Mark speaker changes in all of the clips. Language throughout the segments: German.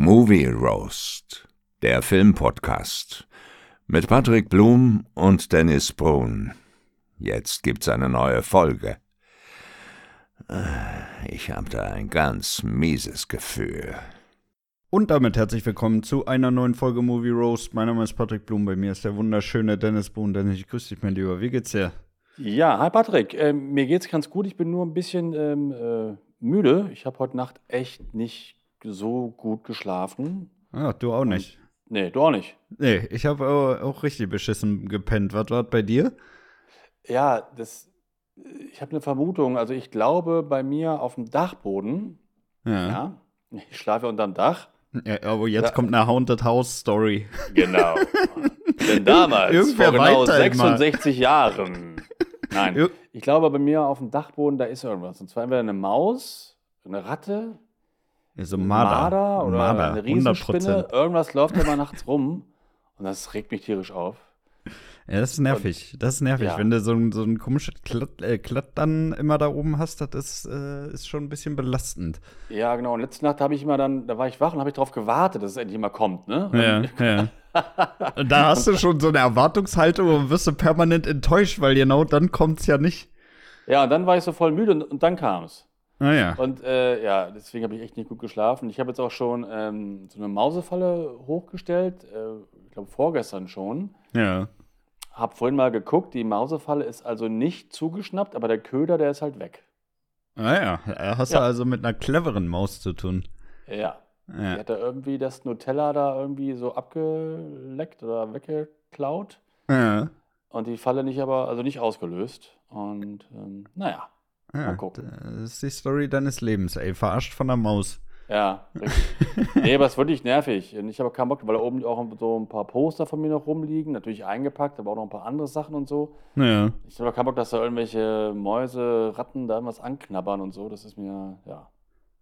Speaker 1: Movie Roast, der Filmpodcast mit Patrick Blum und Dennis Brun. Jetzt gibt's eine neue Folge. Äh, ich habe da ein ganz mieses Gefühl.
Speaker 2: Und damit herzlich willkommen zu einer neuen Folge Movie Roast. Mein Name ist Patrick Blum, bei mir ist der wunderschöne Dennis Brun. Dennis, ich grüße dich, mein Lieber. Wie geht's dir?
Speaker 3: Ja, hi Patrick. Ähm, mir geht's ganz gut. Ich bin nur ein bisschen ähm, äh, müde. Ich habe heute Nacht echt nicht so gut geschlafen.
Speaker 2: Ah, du auch nicht.
Speaker 3: Und, nee, du auch nicht.
Speaker 2: Nee, ich habe auch, auch, richtig beschissen gepennt. Was war bei dir?
Speaker 3: Ja, das, ich habe eine Vermutung. Also ich glaube, bei mir auf dem Dachboden, ja, ja ich schlafe unterm Dach.
Speaker 2: Ja, aber jetzt da, kommt eine Haunted House Story.
Speaker 3: Genau. Denn damals, vor genau 66 immer. Jahren. Nein, ich glaube, bei mir auf dem Dachboden, da ist irgendwas. Und zwar entweder eine Maus, eine Ratte
Speaker 2: so Marder.
Speaker 3: Marder oder Marder, eine Riesenspinne. 100%. Irgendwas läuft immer nachts rum und das regt mich tierisch auf.
Speaker 2: Ja, das ist nervig. Und, das ist nervig. Ja. Wenn du so ein, so ein komisches Klatt, äh, Klatt dann immer da oben hast, das ist, äh, ist schon ein bisschen belastend.
Speaker 3: Ja, genau. Und letzte Nacht habe ich immer dann, da war ich wach und habe ich darauf gewartet, dass es endlich mal kommt, ne?
Speaker 2: Ja, ja. und da hast du schon so eine Erwartungshaltung und wirst du permanent enttäuscht, weil genau dann kommt es ja nicht.
Speaker 3: Ja, und dann war ich so voll müde und, und dann kam es.
Speaker 2: Ah, ja.
Speaker 3: Und äh, ja, deswegen habe ich echt nicht gut geschlafen. Ich habe jetzt auch schon ähm, so eine Mausefalle hochgestellt, äh, ich glaube vorgestern schon.
Speaker 2: Ja.
Speaker 3: Hab vorhin mal geguckt, die Mausefalle ist also nicht zugeschnappt, aber der Köder, der ist halt weg.
Speaker 2: Ah ja, hast ja. du also mit einer cleveren Maus zu tun.
Speaker 3: Ja. ja. Die hat da irgendwie das Nutella da irgendwie so abgeleckt oder weggeklaut.
Speaker 2: Ja.
Speaker 3: Und die Falle nicht aber, also nicht ausgelöst. Und ähm, naja.
Speaker 2: Ja, Mal gucken. Das ist die Story deines Lebens, ey. Verarscht von der Maus.
Speaker 3: Ja, richtig. nee, aber es ist wirklich nervig. Ich habe keinen Bock, weil da oben auch so ein paar Poster von mir noch rumliegen, natürlich eingepackt, aber auch noch ein paar andere Sachen und so.
Speaker 2: Ja.
Speaker 3: Ich habe keinen Bock, dass da irgendwelche Mäuse, Ratten da irgendwas anknabbern und so. Das ist mir, ja.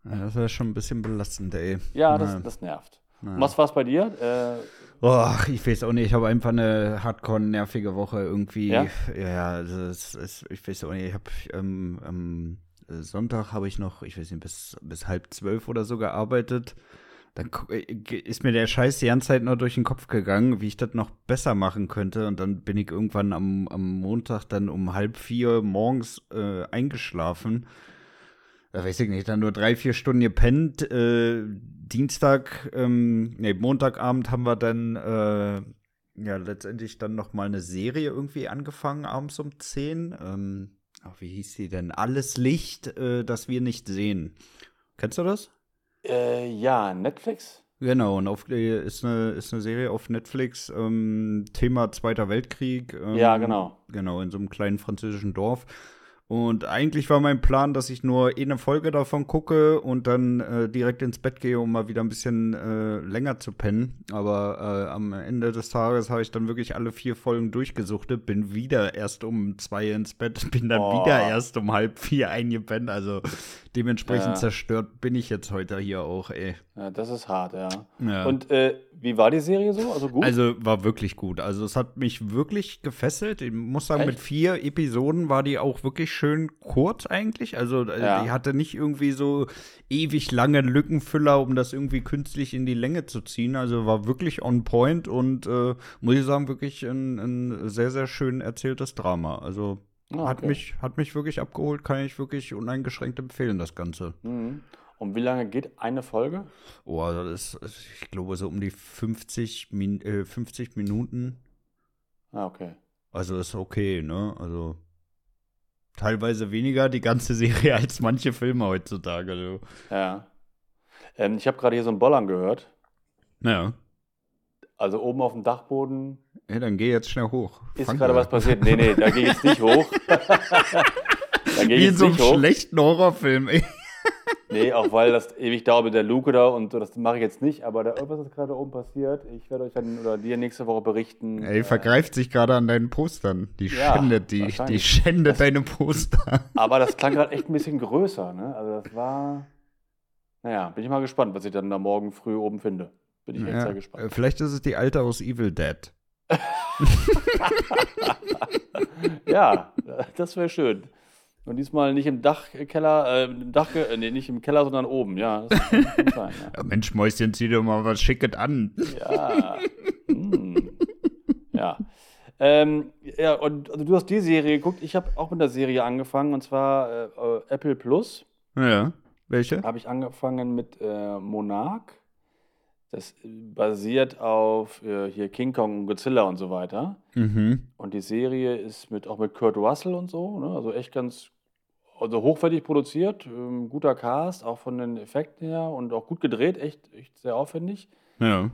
Speaker 2: ja das wäre schon ein bisschen belastend, ey.
Speaker 3: Ja, das, das nervt. Ja. Was war es bei dir? Äh,
Speaker 2: Oh, ich weiß auch nicht, ich habe einfach eine hardcore-nervige Woche irgendwie. Ja, ja das ist, ich weiß auch nicht, ich habe ähm, am Sonntag habe ich noch, ich weiß nicht, bis, bis halb zwölf oder so gearbeitet. Dann äh, ist mir der Scheiß die ganze Zeit nur durch den Kopf gegangen, wie ich das noch besser machen könnte. Und dann bin ich irgendwann am, am Montag dann um halb vier morgens äh, eingeschlafen da weiß ich nicht, dann nur drei, vier Stunden gepennt. Äh, Dienstag, ähm, nee, Montagabend haben wir dann äh, ja letztendlich dann noch mal eine Serie irgendwie angefangen, abends um 10. Ähm, ach, wie hieß die denn? Alles Licht, äh, das wir nicht sehen. Kennst du das?
Speaker 3: Äh, ja, Netflix?
Speaker 2: Genau, und auf, äh, ist, eine, ist eine Serie auf Netflix, ähm, Thema Zweiter Weltkrieg. Ähm,
Speaker 3: ja, genau.
Speaker 2: Genau, in so einem kleinen französischen Dorf. Und eigentlich war mein Plan, dass ich nur eine Folge davon gucke und dann äh, direkt ins Bett gehe, um mal wieder ein bisschen äh, länger zu pennen. Aber äh, am Ende des Tages habe ich dann wirklich alle vier Folgen durchgesuchtet, bin wieder erst um zwei ins Bett, bin dann oh. wieder erst um halb vier eingepennt. Also dementsprechend ja. zerstört bin ich jetzt heute hier auch, ey.
Speaker 3: Ja, das ist hart, ja. ja. Und äh, wie war die Serie so? Also gut?
Speaker 2: Also war wirklich gut. Also es hat mich wirklich gefesselt. Ich muss sagen, Echt? mit vier Episoden war die auch wirklich schön kurz eigentlich. Also äh, ja. die hatte nicht irgendwie so ewig lange Lückenfüller, um das irgendwie künstlich in die Länge zu ziehen. Also war wirklich on point und äh, muss ich sagen, wirklich ein, ein sehr, sehr schön erzähltes Drama. Also ah, okay. hat, mich, hat mich wirklich abgeholt, kann ich wirklich uneingeschränkt empfehlen, das Ganze.
Speaker 3: Mhm. Und wie lange geht eine Folge?
Speaker 2: Oh, das ist, ich glaube, so um die 50, Min äh, 50 Minuten.
Speaker 3: Ah, okay.
Speaker 2: Also ist okay, ne? Also teilweise weniger die ganze Serie als manche Filme heutzutage. Also.
Speaker 3: Ja. Ähm, ich habe gerade hier so einen Bollern gehört.
Speaker 2: Ja.
Speaker 3: Also oben auf dem Dachboden.
Speaker 2: Ja, dann geh jetzt schnell hoch.
Speaker 3: Ist gerade was passiert? Nee, nee, da geh ich jetzt nicht hoch.
Speaker 2: da geh Wie in so einem schlechten Horrorfilm, ey.
Speaker 3: Nee, auch weil das ewig dauert mit der Luke da und so, das mache ich jetzt nicht, aber da irgendwas ist gerade oben passiert. Ich werde euch dann oder dir nächste Woche berichten.
Speaker 2: Er vergreift sich gerade an deinen Postern. Die ja, schändet die, die schändet das, deine Poster.
Speaker 3: Aber das klang gerade echt ein bisschen größer, ne? Also das war. Naja, bin ich mal gespannt, was ich dann da morgen früh oben finde. Bin ich echt ja, sehr gespannt.
Speaker 2: Äh, vielleicht ist es die alte aus Evil Dead.
Speaker 3: ja, das wäre schön. Und diesmal nicht im Dachkeller, äh, im Dach, äh, nee, nicht im Keller, sondern oben, ja.
Speaker 2: Sein, ja. ja Mensch, Mäuschen, zieh dir mal was Schickes an.
Speaker 3: Ja. hm. Ja. Ähm, ja, und also du hast die Serie geguckt. Ich habe auch mit der Serie angefangen, und zwar äh Apple Plus.
Speaker 2: Ja. Welche?
Speaker 3: Habe ich angefangen mit äh, Monarch. Das basiert auf äh, hier King Kong und Godzilla und so weiter. Mhm. Und die Serie ist mit, auch mit Kurt Russell und so, ne? also echt ganz also hochwertig produziert, ähm, guter Cast, auch von den Effekten her und auch gut gedreht, echt, echt sehr aufwendig.
Speaker 2: Ja.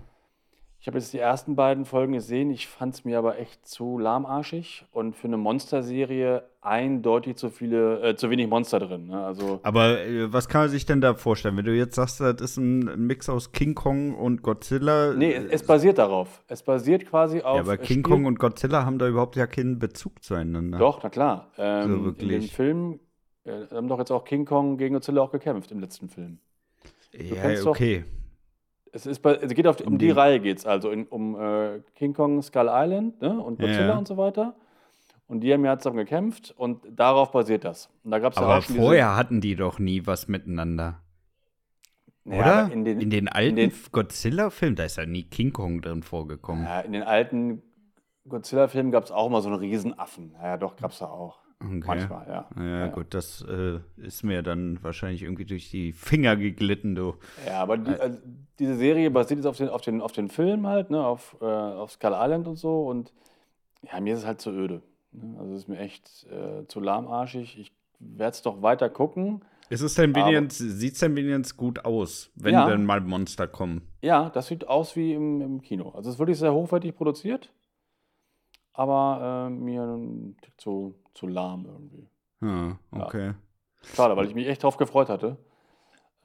Speaker 3: Ich habe jetzt die ersten beiden Folgen gesehen. Ich fand es mir aber echt zu lahmarschig und für eine Monsterserie eindeutig zu viele, äh, zu wenig Monster drin. Ne? Also
Speaker 2: aber äh, was kann man sich denn da vorstellen, wenn du jetzt sagst, das ist ein Mix aus King Kong und Godzilla?
Speaker 3: Nee, es, es basiert darauf. Es basiert quasi auf. Ja,
Speaker 2: aber King Kong und Godzilla haben da überhaupt ja keinen Bezug zueinander.
Speaker 3: Doch, na klar. Ähm, so wirklich. In dem Film äh, haben doch jetzt auch King Kong gegen Godzilla auch gekämpft im letzten Film.
Speaker 2: Du ja, okay. Doch,
Speaker 3: es, ist bei, es geht auf, um, um die, die Reihe geht es also in, um äh, King Kong Skull Island ne? und Godzilla ja. und so weiter. Und die haben ja zusammen gekämpft und darauf basiert das. Und da gab's
Speaker 2: aber
Speaker 3: ja
Speaker 2: vorher hatten die doch nie was miteinander. Oder? in, den, in den alten Godzilla-Filmen, da ist ja nie King Kong drin vorgekommen.
Speaker 3: Ja, in den alten Godzilla-Filmen gab es auch mal so einen Riesenaffen. Ja, doch, gab es da auch. Okay. Manchmal, ja.
Speaker 2: ja. Ja, gut, das äh, ist mir dann wahrscheinlich irgendwie durch die Finger geglitten, du.
Speaker 3: Ja, aber die, also, diese Serie basiert jetzt auf den, auf den, auf den Film halt, ne, auf, äh, auf Skull Island und so. Und ja, mir ist es halt zu öde. Ne? Also es ist mir echt äh, zu lahmarschig. Ich werde es doch weiter gucken.
Speaker 2: Ist es denn sieht es denn wenigstens gut aus, wenn ja. denn mal Monster kommen?
Speaker 3: Ja, das sieht aus wie im, im Kino. Also es ist wirklich sehr hochwertig produziert aber äh, mir zu, zu lahm irgendwie.
Speaker 2: Ah, okay. Ja.
Speaker 3: Schade, weil ich mich echt drauf gefreut hatte.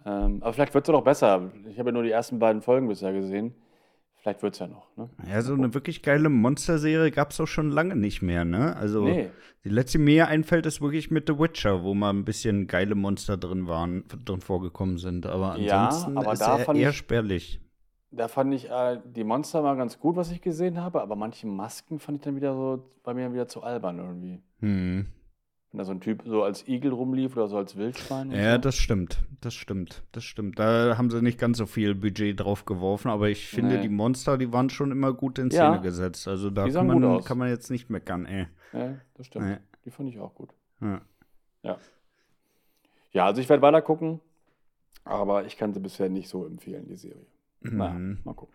Speaker 3: Ähm, aber vielleicht wird es ja noch besser. Ich habe ja nur die ersten beiden Folgen bisher gesehen. Vielleicht wird es ja noch. Ne?
Speaker 2: Ja, so eine wirklich geile Monsterserie gab es auch schon lange nicht mehr, ne? Also nee. die letzte, die mir einfällt, ist wirklich mit The Witcher, wo mal ein bisschen geile Monster drin waren, drin vorgekommen sind. Aber ansonsten ja, aber ist er eher spärlich.
Speaker 3: Da fand ich äh, die Monster mal ganz gut, was ich gesehen habe, aber manche Masken fand ich dann wieder so bei mir wieder zu albern irgendwie.
Speaker 2: Hm.
Speaker 3: Wenn da so ein Typ so als Igel rumlief oder so als Wildschwein.
Speaker 2: Ja,
Speaker 3: so.
Speaker 2: das stimmt. Das stimmt. Das stimmt. Da haben sie nicht ganz so viel Budget drauf geworfen, aber ich finde, nee. die Monster, die waren schon immer gut in Szene ja. gesetzt. Also da kann man, kann man, jetzt nicht meckern, ey.
Speaker 3: Ja, das stimmt. Nee. Die fand ich auch gut.
Speaker 2: Ja.
Speaker 3: Ja, ja also ich werde weiter gucken, aber ich kann sie bisher nicht so empfehlen, die Serie. Naja, mhm. mal gucken.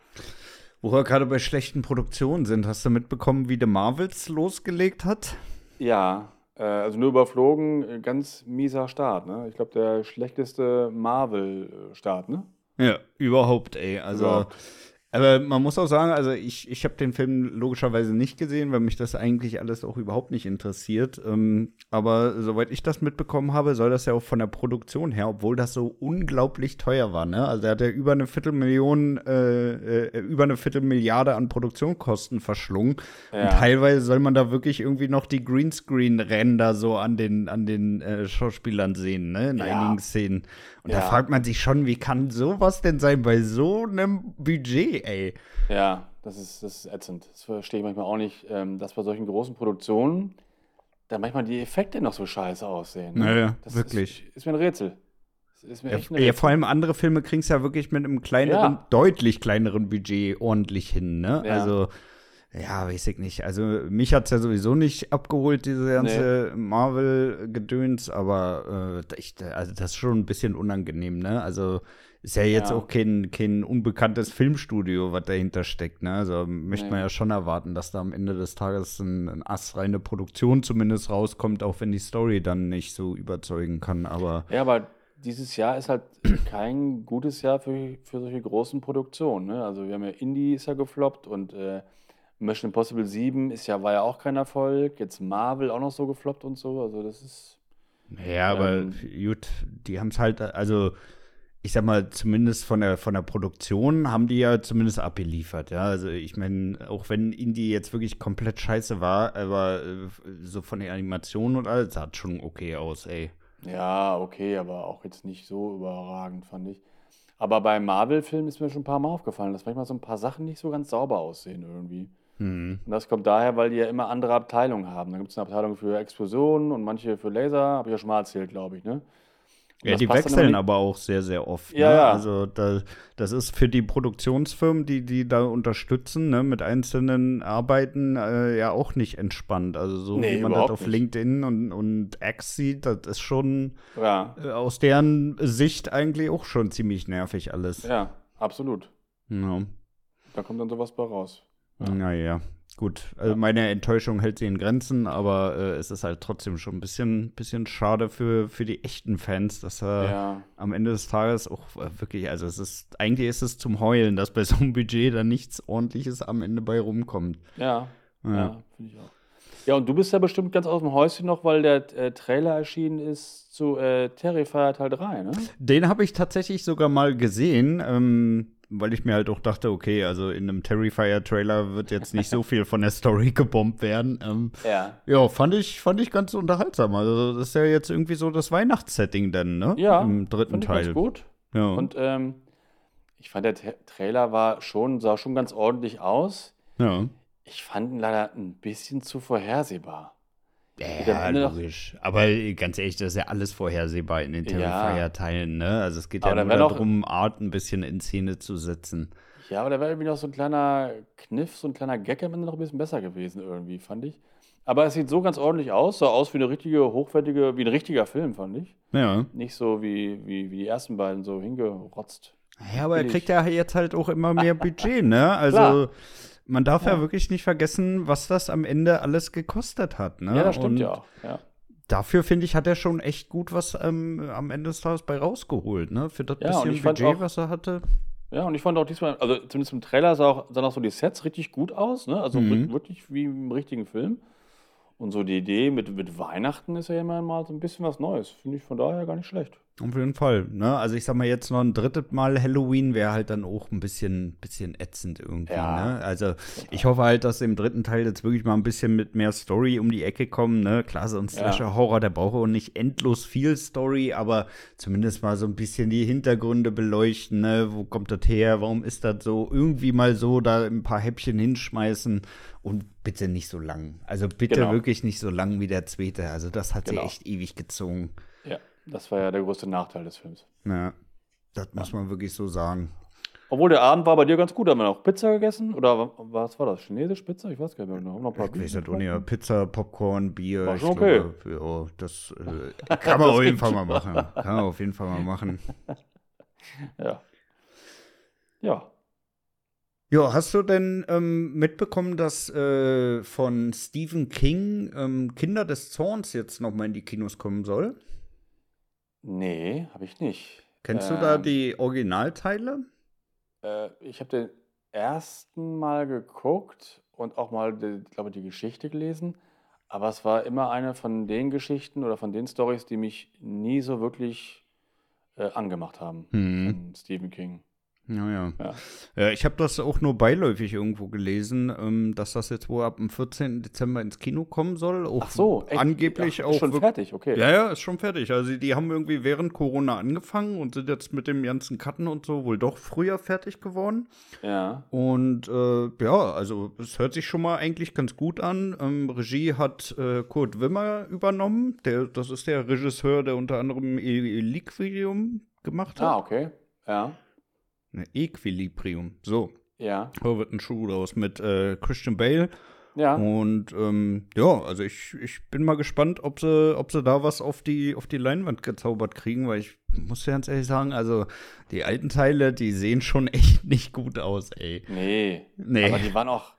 Speaker 2: Wo wir gerade bei schlechten Produktionen sind, hast du mitbekommen, wie The Marvels losgelegt hat?
Speaker 3: Ja, äh, also nur überflogen, äh, ganz mieser Start, ne? Ich glaube, der schlechteste Marvel-Start, ne?
Speaker 2: Ja, überhaupt, ey. Also, überhaupt. Aber man muss auch sagen, also ich, ich habe den Film logischerweise nicht gesehen, weil mich das eigentlich alles auch überhaupt nicht interessiert. Ähm, aber soweit ich das mitbekommen habe, soll das ja auch von der Produktion her, obwohl das so unglaublich teuer war. Ne? Also er hat ja über eine Viertelmillion, äh, äh, über eine Viertelmilliarde an Produktionskosten verschlungen. Ja. Und teilweise soll man da wirklich irgendwie noch die Greenscreen-Ränder so an den, an den äh, Schauspielern sehen, ne? In ja. einigen Szenen. Und ja. da fragt man sich schon, wie kann sowas denn sein bei so einem Budget? Ey.
Speaker 3: Ja, das ist, das ist ätzend. Das verstehe ich manchmal auch nicht, ähm, dass bei solchen großen Produktionen da manchmal die Effekte noch so scheiße aussehen.
Speaker 2: Ne? Naja, das wirklich.
Speaker 3: Ist, ist, mir ein Rätsel.
Speaker 2: Ist mir ja, echt ein Rätsel. ja, vor allem andere Filme kriegen es ja wirklich mit einem kleineren, ja. deutlich kleineren Budget ordentlich hin, ne? Ja. Also, ja, weiß ich nicht. Also, mich hat es ja sowieso nicht abgeholt, diese ganze nee. Marvel-Gedöns, aber äh, ich, also das ist schon ein bisschen unangenehm, ne? Also, ist ja jetzt ja. auch kein, kein unbekanntes Filmstudio, was dahinter steckt. Ne? Also möchte nee. man ja schon erwarten, dass da am Ende des Tages ein, ein astreine Produktion zumindest rauskommt, auch wenn die Story dann nicht so überzeugen kann. Aber
Speaker 3: ja, aber dieses Jahr ist halt kein gutes Jahr für, für solche großen Produktionen. Ne? Also wir haben ja Indie ist ja gefloppt und äh, Mission Impossible 7 ist ja, war ja auch kein Erfolg. Jetzt Marvel auch noch so gefloppt und so. Also das ist.
Speaker 2: Ja, ähm, aber gut, die haben es halt, also ich sag mal, zumindest von der, von der Produktion haben die ja zumindest abgeliefert, ja. Also ich meine, auch wenn Indie jetzt wirklich komplett scheiße war, aber äh, so von der Animation und alles sah schon okay aus, ey.
Speaker 3: Ja, okay, aber auch jetzt nicht so überragend, fand ich. Aber bei Marvel-Filmen ist mir schon ein paar Mal aufgefallen, dass manchmal so ein paar Sachen nicht so ganz sauber aussehen irgendwie. Mhm. Und das kommt daher, weil die ja immer andere Abteilungen haben. Da gibt es eine Abteilung für Explosionen und manche für Laser, habe ich ja schon mal erzählt, glaube ich, ne?
Speaker 2: Ja, die wechseln aber auch sehr, sehr oft.
Speaker 3: Ja, ne? ja.
Speaker 2: Also da, das ist für die Produktionsfirmen, die die da unterstützen, ne, mit einzelnen Arbeiten äh, ja auch nicht entspannt. Also so
Speaker 3: nee,
Speaker 2: wie man das auf
Speaker 3: nicht.
Speaker 2: LinkedIn und, und X sieht, das ist schon
Speaker 3: ja.
Speaker 2: äh, aus deren Sicht eigentlich auch schon ziemlich nervig alles.
Speaker 3: Ja, absolut.
Speaker 2: Ja.
Speaker 3: Da kommt dann sowas bei raus.
Speaker 2: Ja. Naja. Gut, also meine Enttäuschung hält sie in Grenzen, aber äh, es ist halt trotzdem schon ein bisschen, bisschen schade für, für die echten Fans, dass er
Speaker 3: Ja.
Speaker 2: am Ende des Tages auch äh, wirklich, also es ist, eigentlich ist es zum Heulen, dass bei so einem Budget dann nichts ordentliches am Ende bei rumkommt.
Speaker 3: Ja,
Speaker 2: Ja.
Speaker 3: ja, finde ich auch. Ja, und du bist ja bestimmt ganz aus dem Häuschen noch, weil der äh, Trailer erschienen ist zu äh, Terrifier Teil 3, ne?
Speaker 2: Den habe ich tatsächlich sogar mal gesehen, ähm, weil ich mir halt auch dachte, okay, also in einem Terrifier-Trailer wird jetzt nicht so viel von der Story gebombt werden. Ähm,
Speaker 3: Ja.
Speaker 2: ja, fand ich, fand ich ganz unterhaltsam. Also das ist ja jetzt irgendwie so das Weihnachtssetting dann, ne?
Speaker 3: Ja,
Speaker 2: Im dritten
Speaker 3: fand ich
Speaker 2: Teil.
Speaker 3: ganz gut.
Speaker 2: Ja.
Speaker 3: Und ähm, ich fand, der Tra- Trailer war schon, sah schon ganz ordentlich aus.
Speaker 2: ja.
Speaker 3: Ich fand ihn leider ein bisschen zu vorhersehbar.
Speaker 2: Ja, logisch. Aber ganz ehrlich, das ist ja alles vorhersehbar in den. Terrifier-Teilen, ne? Also es geht
Speaker 3: Aber
Speaker 2: ja nur darum, Art ein bisschen in Szene zu setzen.
Speaker 3: Ja, aber da wäre irgendwie noch so ein kleiner Kniff, so ein kleiner Gag am Ende noch ein bisschen besser gewesen, irgendwie, fand ich. Aber es sieht so ganz ordentlich aus, sah aus wie eine richtige, hochwertige, wie ein richtiger Film, fand ich.
Speaker 2: Ja.
Speaker 3: Nicht so wie, wie, wie die ersten beiden so hingerotzt.
Speaker 2: Ja, aber er kriegt ja jetzt halt auch immer mehr Budget, ne? Also
Speaker 3: Klar.
Speaker 2: Man darf ja.
Speaker 3: Ja.
Speaker 2: wirklich nicht vergessen, was das am Ende alles gekostet hat, ne?
Speaker 3: Ja, das stimmt
Speaker 2: Und
Speaker 3: ja auch. Ja.
Speaker 2: Dafür finde ich, hat er schon echt gut was ähm, am Ende des Tages bei rausgeholt, ne? Für das
Speaker 3: Ja,
Speaker 2: bisschen Budget,
Speaker 3: auch-
Speaker 2: was er hatte.
Speaker 3: ja, und ich fand auch diesmal, also zumindest im Trailer sah auch, sahen auch so die Sets richtig gut aus, ne? Also
Speaker 2: Mhm.
Speaker 3: wirklich wie im richtigen Film. Und so die Idee mit, mit Weihnachten ist ja immer mal so ein bisschen was Neues. Finde ich von daher gar nicht schlecht.
Speaker 2: Auf jeden Fall, ne? Also ich sag mal, jetzt noch ein drittes Mal Halloween wäre halt dann auch ein bisschen, bisschen ätzend irgendwie,
Speaker 3: Ja.
Speaker 2: ne? Also ich hoffe halt, dass im dritten Teil jetzt wirklich mal ein bisschen mit mehr Story um die Ecke kommen, ne? Klar, so ein. Slasher-Horror, der braucht auch nicht endlos viel Story, aber zumindest mal so ein bisschen die Hintergründe beleuchten, ne? Wo kommt das her? Warum ist das so? Irgendwie mal so da ein paar Häppchen hinschmeißen und bitte nicht so lang. Also bitte
Speaker 3: Genau.
Speaker 2: wirklich nicht so lang wie der zweite. Also das hat
Speaker 3: Genau.
Speaker 2: sie echt ewig gezogen.
Speaker 3: Das war ja der größte Nachteil des Films.
Speaker 2: Ja, das muss man wirklich so sagen.
Speaker 3: Obwohl der Abend war bei dir ganz gut. Haben wir noch Pizza gegessen? Oder wa- was war das? Chinesisch Pizza? Ich weiß gar nicht mehr. genau. Noch ein paar
Speaker 2: Ich weiß nicht? Pizza, Popcorn, Bier.
Speaker 3: War schon okay.
Speaker 2: glaube, ja, das äh, kann man
Speaker 3: Das
Speaker 2: auf jeden Fall mal machen. Kann man auf jeden Fall mal machen.
Speaker 3: Ja. Ja.
Speaker 2: Ja, hast du denn ähm, mitbekommen, dass äh, von Stephen King ähm, Kinder des Zorns jetzt noch mal in die Kinos kommen soll?
Speaker 3: Nee, habe ich nicht.
Speaker 2: Kennst du da
Speaker 3: Ähm,
Speaker 2: die Originalteile?
Speaker 3: Äh, ich habe den ersten Mal geguckt und auch mal, glaube die Geschichte gelesen. Aber es war immer eine von den Geschichten oder von den Stories, die mich nie so wirklich äh, angemacht haben.
Speaker 2: Hm.
Speaker 3: Von Stephen King.
Speaker 2: Ja, ja.
Speaker 3: Ja.
Speaker 2: Ja, ich habe das auch nur beiläufig irgendwo gelesen, ähm, dass das jetzt wohl ab dem 14. Dezember ins Kino kommen soll. Auch
Speaker 3: Ach so, echt?
Speaker 2: angeblich
Speaker 3: Ach,
Speaker 2: auch
Speaker 3: ist schon fertig, okay.
Speaker 2: Ja, ja, ist schon fertig. Also die haben irgendwie während Corona angefangen und sind jetzt mit dem ganzen Cutten und so wohl doch früher fertig geworden.
Speaker 3: Ja.
Speaker 2: Und äh, ja, also es hört sich schon mal eigentlich ganz gut an. Ähm, Regie hat äh, Kurt Wimmer übernommen. Der, das ist der Regisseur, der unter anderem E- Equilibrium gemacht hat.
Speaker 3: Ah, okay. Ja.
Speaker 2: Ne, Equilibrium. So.
Speaker 3: Ja.
Speaker 2: Da wird ein Schuh raus mit äh, Christian Bale.
Speaker 3: Ja.
Speaker 2: Und ähm, ja, also ich, ich bin mal gespannt, ob sie, ob sie da was auf die, auf die Leinwand gezaubert kriegen, weil ich muss ganz ehrlich sagen, also die alten Teile, die sehen schon echt nicht gut aus, ey.
Speaker 3: Nee.
Speaker 2: Nee.
Speaker 3: Aber die waren auch,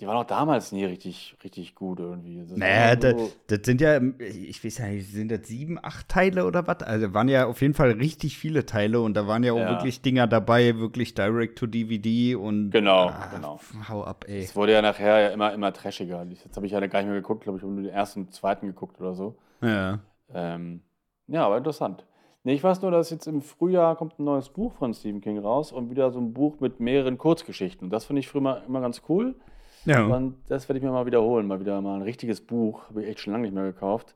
Speaker 3: die waren auch damals nie richtig, richtig gut irgendwie. Das
Speaker 2: Naja, das, das sind ja, ich weiß ja nicht, sind das sieben, acht Teile oder was? Also waren ja auf jeden Fall richtig viele Teile und da waren ja auch
Speaker 3: Ja.
Speaker 2: wirklich Dinger dabei, wirklich direct to DVD und
Speaker 3: Genau,
Speaker 2: ah,
Speaker 3: genau.
Speaker 2: Hau ab, ey.
Speaker 3: Es wurde ja nachher ja immer, immer trashiger. Jetzt habe ich ja gar nicht mehr geguckt, glaube ich, habe nur den ersten und zweiten geguckt oder so.
Speaker 2: Ja.
Speaker 3: Ähm, ja, aber interessant. Nee, ich weiß nur, dass jetzt im Frühjahr kommt ein neues Buch von Stephen King raus und wieder so ein Buch mit mehreren Kurzgeschichten. Das finde ich früher immer, immer ganz cool.
Speaker 2: Ja.
Speaker 3: Und das werde ich mir mal wiederholen. Mal wieder mal ein richtiges Buch. Habe ich echt schon lange nicht mehr gekauft.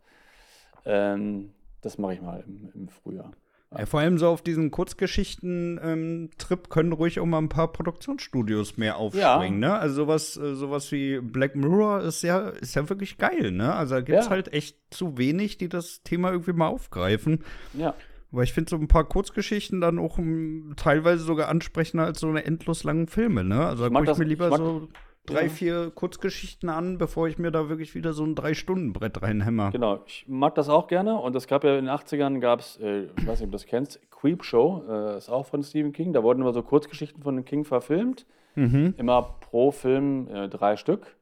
Speaker 3: Ähm, das mache ich mal im, im Frühjahr.
Speaker 2: Ja, vor allem so auf diesen Kurzgeschichten-Trip ähm, können ruhig auch mal ein paar Produktionsstudios mehr aufspringen, ja. ne? Also sowas, äh, sowas wie Black Mirror ist ja, ist ja wirklich geil, ne? Also da gibt es ja. halt echt zu wenig, die das Thema irgendwie mal aufgreifen.
Speaker 3: Ja.
Speaker 2: Weil ich finde so ein paar Kurzgeschichten dann auch um, hm, teilweise sogar ansprechender als so eine endlos langen Filme, ne? Also da gucke ich mir lieber ich so drei, vier Kurzgeschichten an, bevor ich mir da wirklich wieder so ein Drei-Stunden-Brett reinhämmer.
Speaker 3: Genau, ich mag das auch gerne. Und es gab ja in den 80ern, gab es, äh, ich weiß nicht, ob du das kennst, Creep Show, äh, ist auch von Stephen King. Da wurden immer so Kurzgeschichten von King verfilmt. Mhm. Immer pro Film äh, drei Stück.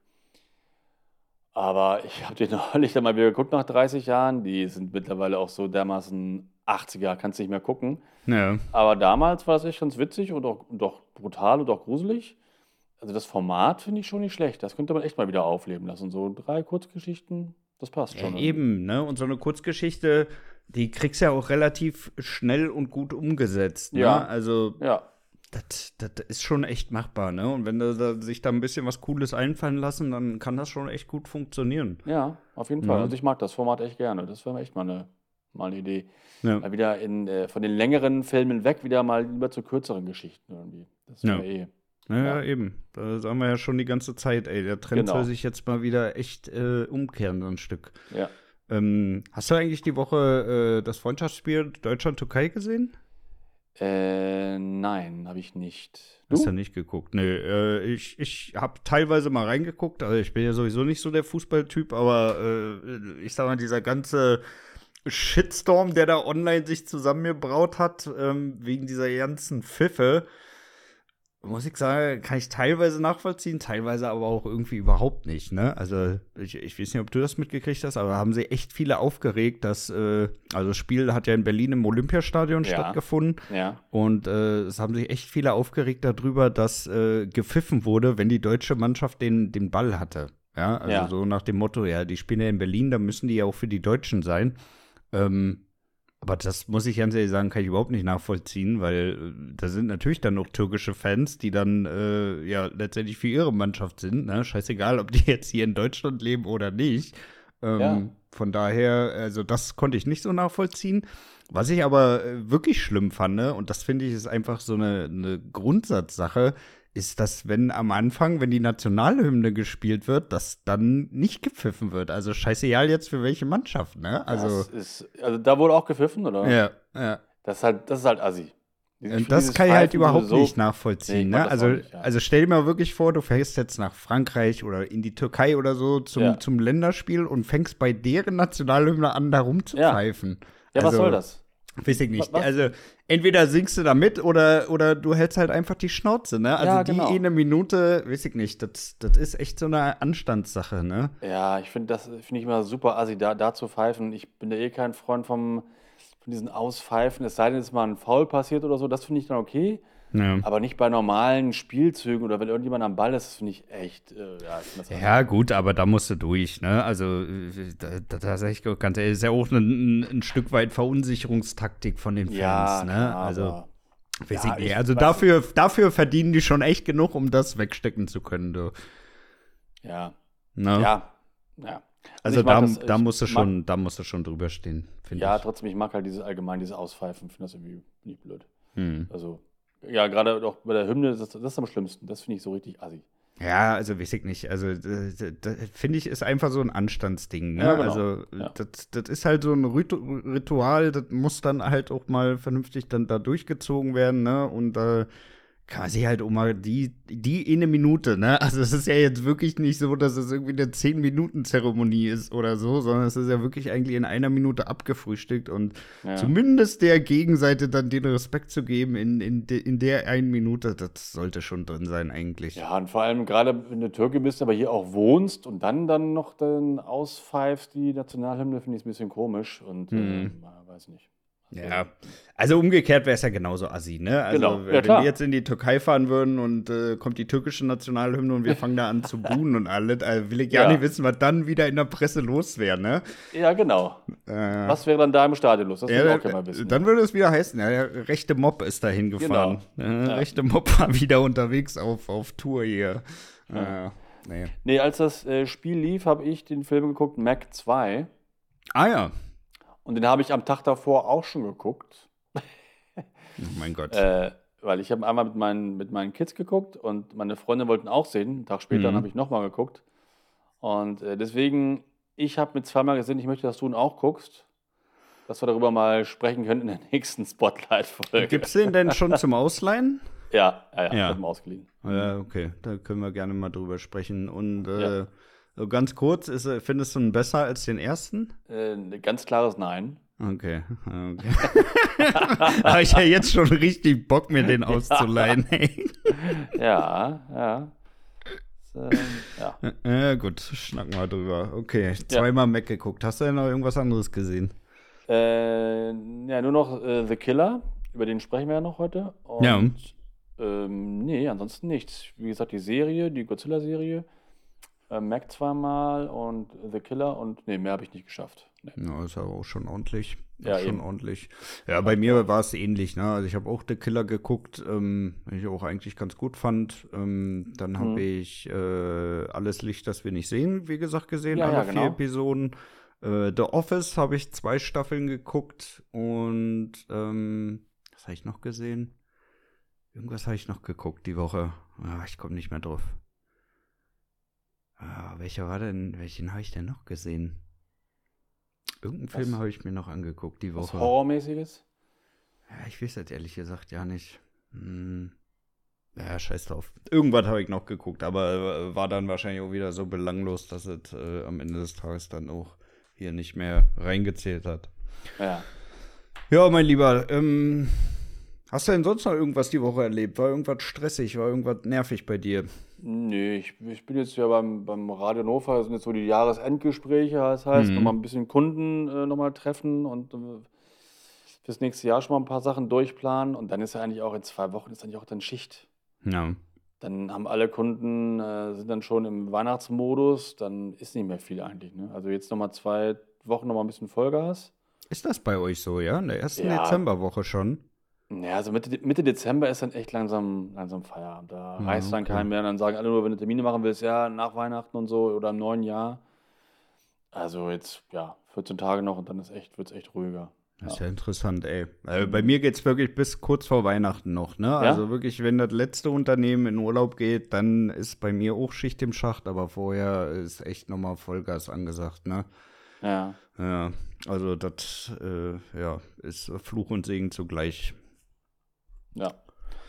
Speaker 3: Aber ich habe die neulich dann mal wieder geguckt nach 30 Jahren. Die sind mittlerweile auch so dermaßen 80er, kannst nicht mehr gucken.
Speaker 2: Ja.
Speaker 3: Aber damals war es echt ganz witzig und auch, und auch brutal und auch gruselig also das Format finde ich schon nicht schlecht. Das könnte man echt mal wieder aufleben lassen. So drei Kurzgeschichten, das passt schon.
Speaker 2: Ja, eben, ne? Und so eine Kurzgeschichte, die kriegst du ja auch relativ schnell und gut umgesetzt. Ne?
Speaker 3: Ja.
Speaker 2: Also,
Speaker 3: ja.
Speaker 2: Das, das ist schon echt machbar, ne? Und wenn da, da sich da ein bisschen was Cooles einfallen lassen, dann kann das schon echt gut funktionieren.
Speaker 3: Ja, auf jeden Fall. Ja. Also ich mag das Format echt gerne. Das wäre echt mal eine, mal eine Idee. Ja. Mal wieder in, äh, von den längeren Filmen weg, wieder mal lieber zu kürzeren Geschichten irgendwie. Das wäre ja. eh.
Speaker 2: Naja, ja. eben. Da sagen wir ja schon die ganze Zeit, ey, der Trend genau. soll sich jetzt mal wieder echt äh, umkehren, so ein Stück.
Speaker 3: Ja.
Speaker 2: Ähm, hast du eigentlich die Woche äh, das Freundschaftsspiel Deutschland-Türkei gesehen?
Speaker 3: Äh, nein, habe ich nicht.
Speaker 2: Du? Hast du nicht geguckt? Nee, äh, ich, ich habe teilweise mal reingeguckt. Also ich bin ja sowieso nicht so der Fußballtyp, aber äh, ich sag mal, dieser ganze Shitstorm, der da online sich zusammengebraut hat, ähm, wegen dieser ganzen Pfiffe, muss ich sagen, kann ich teilweise nachvollziehen, teilweise aber auch irgendwie überhaupt nicht. Ne? Also ich, ich weiß nicht, ob du das mitgekriegt hast, aber haben sie echt viele aufgeregt, dass äh, also das Spiel hat ja in Berlin im Olympiastadion ja. stattgefunden
Speaker 3: ja.
Speaker 2: und äh, es haben sich echt viele aufgeregt darüber, dass äh, gepfiffen wurde, wenn die deutsche Mannschaft den den Ball hatte. Ja, also ja. so nach dem Motto, ja, die spielen ja in Berlin, da müssen die ja auch für die Deutschen sein. Ähm, aber das muss ich ganz ehrlich sagen, kann ich überhaupt nicht nachvollziehen, weil äh, da sind natürlich dann noch türkische Fans, die dann äh, ja letztendlich für ihre Mannschaft sind. Ne? Scheißegal, ob die jetzt hier in Deutschland leben oder nicht. Ähm, ja. Von daher, also das konnte ich nicht so nachvollziehen. Was ich aber äh, wirklich schlimm fand, ne, und das finde ich ist einfach so eine, eine Grundsatzsache, ist, dass wenn am Anfang, wenn die Nationalhymne gespielt wird, dass dann nicht gepfiffen wird. Also scheißegal jetzt für welche Mannschaft, ne? Also,
Speaker 3: ist, also da wurde auch gepfiffen, oder?
Speaker 2: Ja, ja.
Speaker 3: Das ist halt, das ist halt assi.
Speaker 2: Und das kann ich halt überhaupt so nicht nachvollziehen. Nee, ne? also, nicht, ja. also stell dir mal wirklich vor, du fährst jetzt nach Frankreich oder in die Türkei oder so zum, ja. zum Länderspiel und fängst bei deren Nationalhymne an, da rumzupfeifen.
Speaker 3: Ja, ja also, was soll das?
Speaker 2: Weiß ich nicht. Was? Also, entweder singst du da mit oder, oder du hältst halt einfach die Schnauze, ne? Also, ja, genau. die eine Minute, weiß ich nicht, das, das ist echt so eine Anstandssache, ne?
Speaker 3: Ja, ich finde das finde ich immer super assi, da, da zu pfeifen. Ich bin da eh kein Freund vom, von diesen Auspfeifen, es sei denn, es ist mal ein Foul passiert oder so, das finde ich dann okay. Ja. Aber nicht bei normalen Spielzügen oder wenn irgendjemand am Ball ist, finde ich echt. Äh,
Speaker 2: ja, ja gut, aber da musst du durch. Ne? Also, da, da, ich ganz ehrlich, ist ja auch ein, ein, Stück weit Verunsicherungstaktik von den Fans. Ja, ne? Klar, also, weiß ja, ich nicht. Also, dafür, dafür verdienen die schon echt genug, um das wegstecken zu können. Du.
Speaker 3: Ja.
Speaker 2: Ne?
Speaker 3: Ja. Ja.
Speaker 2: Also, also da, das, da, musst du schon, da musst du schon drüber stehen,
Speaker 3: Ja,
Speaker 2: ich.
Speaker 3: trotzdem, ich mag halt dieses allgemein, dieses Auspfeifen, finde das irgendwie nicht blöd.
Speaker 2: Hm.
Speaker 3: Also, ja, gerade auch bei der Hymne, das, das ist am schlimmsten. Das finde ich so richtig assi.
Speaker 2: Ja, also weiß ich nicht. Also finde ich, ist einfach so ein Anstandsding. Ne? Ja, genau. Also ja. das, das ist halt so ein Ritual, das muss dann halt auch mal vernünftig dann da durchgezogen werden, ne? Und äh, quasi halt um mal die, die eine Minute, ne? Also es ist ja jetzt wirklich nicht so, dass es irgendwie eine 10-Minuten-Zeremonie ist oder so, sondern es ist ja wirklich eigentlich in einer Minute abgefrühstückt und ja. zumindest der Gegenseite dann den Respekt zu geben in, in, de, in der einen Minute, das sollte schon drin sein eigentlich.
Speaker 3: Ja, und vor allem gerade wenn du Türke bist, aber hier auch wohnst und dann dann noch dann auspfeifst die Nationalhymne, finde ich ein bisschen komisch und hm. äh, weiß nicht.
Speaker 2: Ja, also umgekehrt wäre es ja genauso assi, ne? Also
Speaker 3: genau. ja,
Speaker 2: wenn wir jetzt in die Türkei fahren würden und äh, kommt die türkische Nationalhymne und wir fangen da an zu buhen und alles, also will ich gar ja. nicht wissen, was dann wieder in der Presse los wäre, ne?
Speaker 3: Ja, genau. Äh, was wäre dann da im Stadion los? Das
Speaker 2: will ja, ich auch gerne mal wissen. Dann würde es wieder heißen, ja, der rechte Mob ist da hingefahren. Genau. Ja, rechte Mob war wieder unterwegs auf, auf Tour hier. Ja. Äh,
Speaker 3: nee. nee, als das äh, Spiel lief, habe ich den Film geguckt, Mac 2.
Speaker 2: Ah ja.
Speaker 3: Und den habe ich am Tag davor auch schon geguckt.
Speaker 2: Oh mein Gott.
Speaker 3: Äh, weil ich habe einmal mit meinen, mit meinen Kids geguckt und meine Freunde wollten auch sehen. Einen Tag später
Speaker 2: Mhm.
Speaker 3: habe ich nochmal geguckt. Und äh, deswegen, ich habe mit zweimal gesehen, ich möchte, dass du ihn auch guckst. Dass wir darüber mal sprechen können in der nächsten Spotlight-Folge.
Speaker 2: Gibt es den denn schon zum Ausleihen?
Speaker 3: Ja, ja, ja,
Speaker 2: Ja.
Speaker 3: ausgeliehen.
Speaker 2: Ja, okay, da können wir gerne mal drüber sprechen. Und äh,
Speaker 3: Ja.
Speaker 2: So ganz kurz, ist, er- findest du ihn besser als den ersten?
Speaker 3: Äh, ein ganz klares Nein.
Speaker 2: Okay, okay. Habe ich ja jetzt schon richtig Bock, mir den auszuleihen.
Speaker 3: Ja, ja. Ähm, ja.
Speaker 2: Ja, gut, schnacken wir drüber. Okay, zweimal Mac geguckt. Hast du denn noch irgendwas anderes gesehen?
Speaker 3: Äh, ja, nur noch äh, The Killer, über den sprechen wir ja noch heute. Und,
Speaker 2: Ja.
Speaker 3: Ähm, nee, ansonsten nichts. Wie gesagt, die Serie, die Godzilla-Serie, äh, Mac zweimal und The Killer und nee, mehr habe ich nicht geschafft. Nee.
Speaker 2: Ja, ist aber auch schon ordentlich.
Speaker 3: Ja,
Speaker 2: schon
Speaker 3: eben.
Speaker 2: ordentlich. Ja, bei mir war es ähnlich. Ne? Also ich habe auch The Killer geguckt, ähm, den ich auch eigentlich ganz gut fand. Ähm, dann habe
Speaker 3: Mhm.
Speaker 2: ich äh, Alles Licht, das wir nicht sehen, wie gesagt, gesehen,
Speaker 3: Ja,
Speaker 2: alle
Speaker 3: ja,
Speaker 2: vier
Speaker 3: genau.
Speaker 2: Episoden. Äh, The Office habe ich zwei Staffeln geguckt und ähm, was habe ich noch gesehen? Irgendwas habe ich noch geguckt die Woche. Ah, ich komme nicht mehr drauf. Ah, welcher war denn, welchen habe ich denn noch gesehen? Irgendeinen
Speaker 3: Was?
Speaker 2: Film habe ich mir noch angeguckt die
Speaker 3: Was
Speaker 2: Woche.
Speaker 3: Horrormäßiges?
Speaker 2: Ja, ich weiß das ehrlich gesagt ja nicht. Hm. Ja, scheiß drauf. Irgendwas habe ich noch geguckt, aber äh, war dann wahrscheinlich auch wieder so belanglos, dass es äh, am Ende des Tages dann auch hier nicht mehr reingezählt hat.
Speaker 3: Ja.
Speaker 2: Ja, mein Lieber, ähm, hast du denn sonst noch irgendwas die Woche erlebt? War irgendwas stressig? War irgendwas nervig bei dir?
Speaker 3: Nee, ich, ich bin jetzt ja beim, beim Radio Hannover, das sind jetzt so die Jahresendgespräche, das heißt,
Speaker 2: Mhm.
Speaker 3: nochmal ein bisschen Kunden äh, nochmal treffen und äh, fürs nächste Jahr schon mal ein paar Sachen durchplanen und dann ist ja eigentlich auch in zwei Wochen ist eigentlich auch dann Schicht.
Speaker 2: Ja.
Speaker 3: Dann haben alle Kunden, äh, sind dann schon im Weihnachtsmodus, dann ist nicht mehr viel eigentlich. Ne? Also jetzt nochmal zwei Wochen nochmal ein bisschen Vollgas.
Speaker 2: Ist das bei euch so, ja? In der ersten
Speaker 3: Ja.
Speaker 2: Dezemberwoche schon?
Speaker 3: Ja, also Mitte, Mitte Dezember ist dann echt langsam, langsam Feierabend. Da
Speaker 2: Ja,
Speaker 3: reißt dann
Speaker 2: okay.
Speaker 3: keinen mehr. Dann sagen alle nur, wenn du Termine machen willst, ja, nach Weihnachten und so oder im neuen Jahr. Also jetzt, ja, 14 Tage noch und dann ist echt, wird es echt ruhiger.
Speaker 2: Das ist ja interessant, ey. Also bei mir geht's wirklich bis kurz vor Weihnachten noch, ne? Also wirklich, wenn das letzte Unternehmen in Urlaub geht, dann ist bei mir auch Schicht im Schacht, aber vorher ist echt nochmal Vollgas angesagt, ne?
Speaker 3: Ja.
Speaker 2: Ja, also das, äh, ja, ist Fluch und Segen zugleich.
Speaker 3: Ja.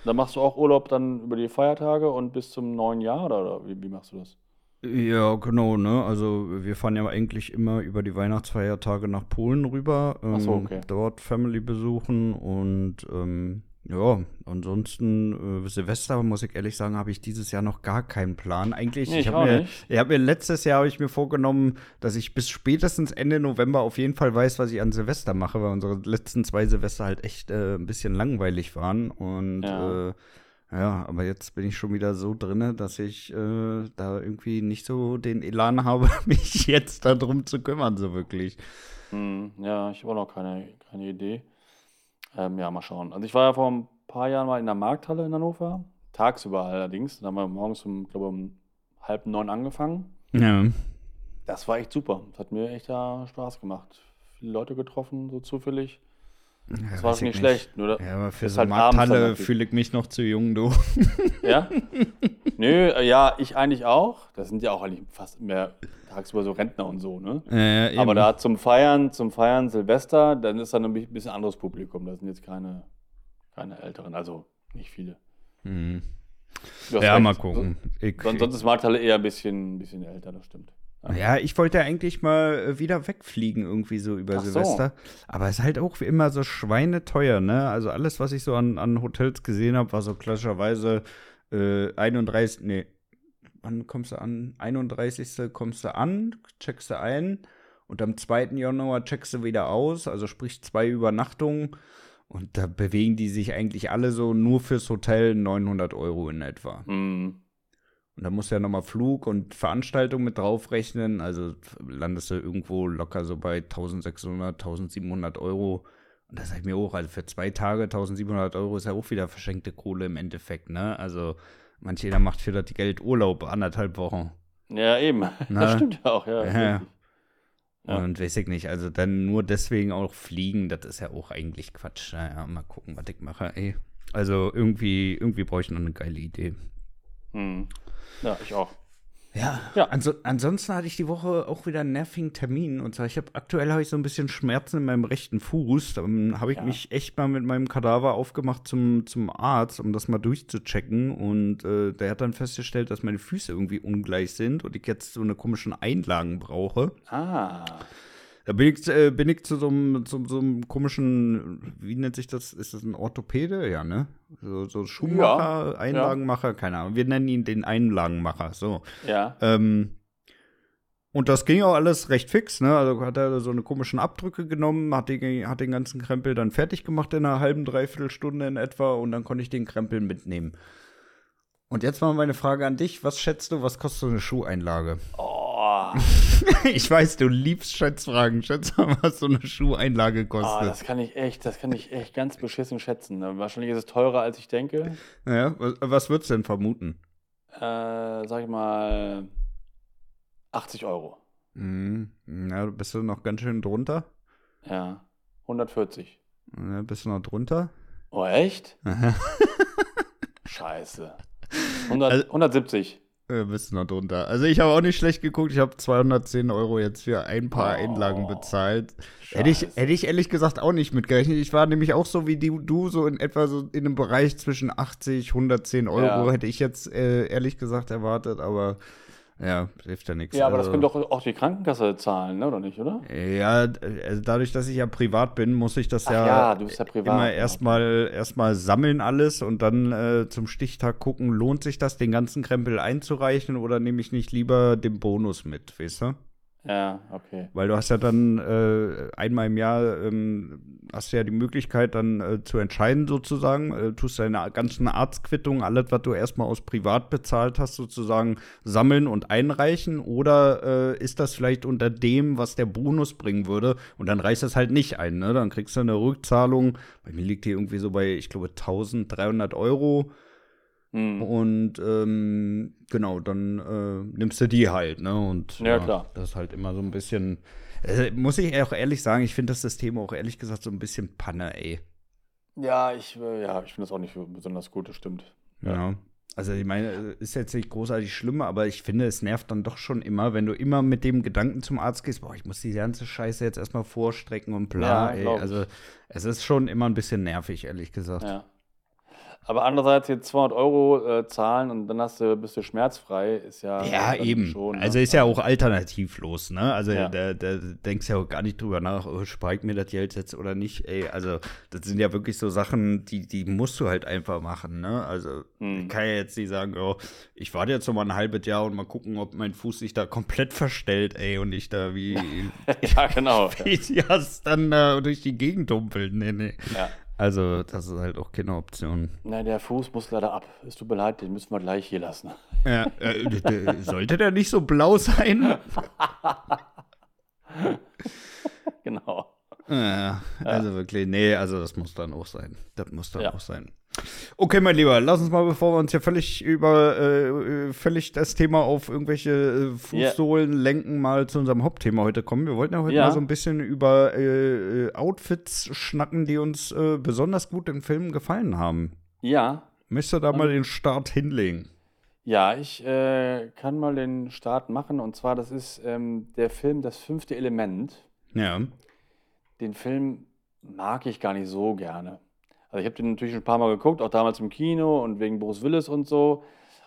Speaker 3: Dann machst du auch Urlaub dann über die Feiertage und bis zum neuen Jahr oder, oder wie, wie machst du das?
Speaker 2: Ja, genau, ne? Also wir fahren ja eigentlich immer über die Weihnachtsfeiertage nach Polen rüber, ähm,
Speaker 3: so, okay.
Speaker 2: dort Family besuchen und ähm, ja, ansonsten äh, Silvester, muss ich ehrlich sagen, habe ich dieses Jahr noch gar keinen Plan. Eigentlich,
Speaker 3: Nee,
Speaker 2: ich
Speaker 3: ich
Speaker 2: habe mir, ich hab mir letztes Jahr habe ich mir vorgenommen, dass ich bis spätestens Ende November auf jeden Fall weiß, was ich an Silvester mache, weil unsere letzten zwei Silvester halt echt äh, ein bisschen langweilig waren und
Speaker 3: Ja.
Speaker 2: äh, ja, aber jetzt bin ich schon wieder so drinne, dass ich äh, da irgendwie nicht so den Elan habe, mich jetzt darum zu kümmern, so wirklich.
Speaker 3: Hm, ja, ich habe auch noch keine, keine Idee. Ähm, ja, mal schauen. Also ich war ja vor ein paar Jahren mal in der Markthalle in Hannover, tagsüber allerdings. Da haben wir morgens um, glaube um halb neun angefangen.
Speaker 2: Ja.
Speaker 3: Das war echt super. Das hat mir echt da Spaß gemacht. Viele Leute getroffen, so zufällig. Das war
Speaker 2: ich
Speaker 3: nicht schlecht. Da,
Speaker 2: Ja, aber für
Speaker 3: ist
Speaker 2: so
Speaker 3: halt
Speaker 2: Markthalle fühle ich mich noch zu jung, du.
Speaker 3: Ja? Nö, äh, ja, ich eigentlich auch. Das sind ja auch eigentlich fast mehr tagsüber so Rentner und so, ne?
Speaker 2: Äh,
Speaker 3: Aber da zum Feiern, zum Feiern Silvester, dann ist dann ein bi- bisschen anderes Publikum. Da sind jetzt keine, keine Älteren, also nicht viele.
Speaker 2: Hm.
Speaker 3: Hast
Speaker 2: Ja,
Speaker 3: recht.
Speaker 2: mal gucken. Ich,
Speaker 3: Sonst, sonst ist Markthalle eher ein bisschen, bisschen älter, das stimmt.
Speaker 2: Ja, ich wollte eigentlich mal äh, wieder wegfliegen, irgendwie so über
Speaker 3: Ach so.
Speaker 2: Silvester. Aber es ist halt auch wie immer so schweineteuer, ne? Also alles, was ich so an, an Hotels gesehen habe, war so klassischerweise äh, 31, nee, wann kommst du an? 31. kommst du an, checkst du ein und am 2. Januar checkst du wieder aus, also sprich zwei Übernachtungen. Und da bewegen die sich eigentlich alle so nur fürs Hotel 900 Euro in etwa.
Speaker 3: Hm.
Speaker 2: Und da musst du ja nochmal Flug und Veranstaltung mit draufrechnen. Also landest du irgendwo locker so bei 1600, 1700 Euro. Und das sag ich mir auch, also für zwei Tage 1700 Euro ist ja auch wieder verschenkte Kohle im Endeffekt, ne? Also manch jeder macht für das Geld Urlaub, anderthalb Wochen.
Speaker 3: Ja, eben.
Speaker 2: Na?
Speaker 3: Das stimmt ja auch, ja.
Speaker 2: Ja. Ja. Und weiß ich nicht, also dann nur deswegen auch fliegen, das ist ja auch eigentlich Quatsch. Naja, mal gucken, was ich mache, ey. Also irgendwie, irgendwie brauche ich noch eine geile Idee.
Speaker 3: Hm. Ja, ich auch.
Speaker 2: Ja, ja. Anso ansonsten hatte ich die Woche auch wieder einen nervigen Termin. Und zwar, ich habe aktuell habe ich so ein bisschen Schmerzen in meinem rechten Fuß. Dann habe ich ja. mich echt mal mit meinem Kadaver aufgemacht zum, zum Arzt, um das mal durchzuchecken. Und äh, der hat dann festgestellt, dass meine Füße irgendwie ungleich sind und ich jetzt so eine komischen Einlagen brauche.
Speaker 3: Ah.
Speaker 2: Da bin ich, äh, bin ich zu so, einem, zu so einem komischen, wie nennt sich das? Ist das ein Orthopäde? Ja, ne? So, so Schuhmacher, ja, Einlagenmacher, ja. keine Ahnung. Wir nennen ihn den Einlagenmacher, so.
Speaker 3: Ja.
Speaker 2: Ähm, und das ging auch alles recht fix, ne? Also hat er so eine komischen Abdrücke genommen, hat den, hat den ganzen Krempel dann fertig gemacht in einer halben, dreiviertel Stunde in etwa und dann konnte ich den Krempel mitnehmen. Und jetzt mal meine Frage an dich: Was schätzt du, was kostet so eine Schuheinlage?
Speaker 3: Oh.
Speaker 2: ich weiß, du liebst Schätzfragen. Schätz mal, was so eine Schuheinlage kostet. Oh,
Speaker 3: das kann ich echt, das kann ich echt ganz beschissen schätzen. Wahrscheinlich ist es teurer, als ich denke.
Speaker 2: Ja, was, was würdest du denn vermuten?
Speaker 3: Äh, sag ich mal 80 Euro.
Speaker 2: Mhm. Ja, bist du noch ganz schön drunter?
Speaker 3: Ja, 140.
Speaker 2: Ja, bist du noch drunter?
Speaker 3: Oh, echt? Scheiße. 100, also, 170.
Speaker 2: Äh, bist du noch drunter. Also ich habe auch nicht schlecht geguckt. Ich habe 210 Euro jetzt für ein paar oh, Einlagen bezahlt. Hätte ich, hätte ich ehrlich gesagt auch nicht mitgerechnet. Ich war nämlich auch so wie die, du, so in etwa so in einem Bereich zwischen 80, 110 Euro. Ja. Hätte ich jetzt äh, ehrlich gesagt erwartet, aber ja, hilft ja nichts.
Speaker 3: Ja, aber also, das können doch auch die Krankenkasse zahlen, ne? oder nicht, oder?
Speaker 2: Ja, also dadurch, dass ich ja privat bin, muss ich das
Speaker 3: Ach
Speaker 2: ja,
Speaker 3: ja, du bist ja privat,
Speaker 2: immer erstmal erstmal sammeln alles und dann äh, zum Stichtag gucken, lohnt sich das, den ganzen Krempel einzureichen oder nehme ich nicht lieber den Bonus mit, weißt du?
Speaker 3: Ja, okay.
Speaker 2: Weil du hast ja dann äh, einmal im Jahr ähm, hast ja die Möglichkeit dann äh, zu entscheiden sozusagen, äh, tust deine ganzen Arztquittungen, alles, was du erstmal aus privat bezahlt hast, sozusagen sammeln und einreichen oder äh, ist das vielleicht unter dem, was der Bonus bringen würde und dann reicht das halt nicht ein, ne? Dann kriegst du eine Rückzahlung, bei mir liegt die irgendwie so bei, ich glaube, 1300 Euro Mhm. Und ähm, genau, dann äh, nimmst du die halt, ne? Und
Speaker 3: ja, klar.
Speaker 2: Das ist halt immer so ein bisschen. Äh, muss ich auch ehrlich sagen, ich finde das System auch ehrlich gesagt so ein bisschen Panne, ey.
Speaker 3: Ja, ich, äh, ja, ich finde das auch nicht besonders gut, das stimmt.
Speaker 2: Ja. ja. Also ich meine, ist jetzt nicht großartig schlimm, aber ich finde, es nervt dann doch schon immer, wenn du immer mit dem Gedanken zum Arzt gehst, boah, ich muss die ganze Scheiße jetzt erstmal vorstrecken und bla, ja, ey. Also es ist schon immer ein bisschen nervig, ehrlich gesagt.
Speaker 3: Ja. Aber andererseits jetzt 200 Euro äh, zahlen und dann hast du, bist du schmerzfrei, ist ja.
Speaker 2: Ja, eben. Schon, ne? Also ist ja auch alternativlos, ne? Also ja. da, da denkst ja auch gar nicht drüber nach, oh, spare ich mir das Geld jetzt oder nicht. Ey, also das sind ja wirklich so Sachen, die, die musst du halt einfach machen, ne? Also hm. ich kann ja jetzt nicht sagen, oh, ich warte jetzt noch mal ein halbes Jahr und mal gucken, ob mein Fuß sich da komplett verstellt, ey, und ich da wie.
Speaker 3: ja, genau.
Speaker 2: Wie ja. dann äh, durch die Gegend dumpeln. Nee, nee.
Speaker 3: Ja.
Speaker 2: Also, das ist halt auch keine Option.
Speaker 3: Nein, der Fuß muss leider ab. Es tut mir leid, den müssen wir gleich hier lassen.
Speaker 2: Ja, äh, sollte der nicht so blau sein?
Speaker 3: genau.
Speaker 2: Ja, also ja. wirklich, nee, also das muss dann auch sein. Das muss dann ja. auch sein. Okay, mein Lieber, lass uns mal, bevor wir uns hier völlig über äh, völlig das Thema auf irgendwelche äh, Fußsohlen yeah. lenken, mal zu unserem Hauptthema heute kommen. Wir wollten ja heute ja. mal so ein bisschen über äh, Outfits schnacken, die uns äh, besonders gut im Film gefallen haben.
Speaker 3: Ja.
Speaker 2: Möchtest du da mal den Start hinlegen?
Speaker 3: Ja, ich äh, kann mal den Start machen. Und zwar, das ist ähm, der Film Das fünfte Element.
Speaker 2: Ja.
Speaker 3: Den Film mag ich gar nicht so gerne. Also ich habe den natürlich schon ein paar Mal geguckt, auch damals im Kino und wegen Bruce Willis und so.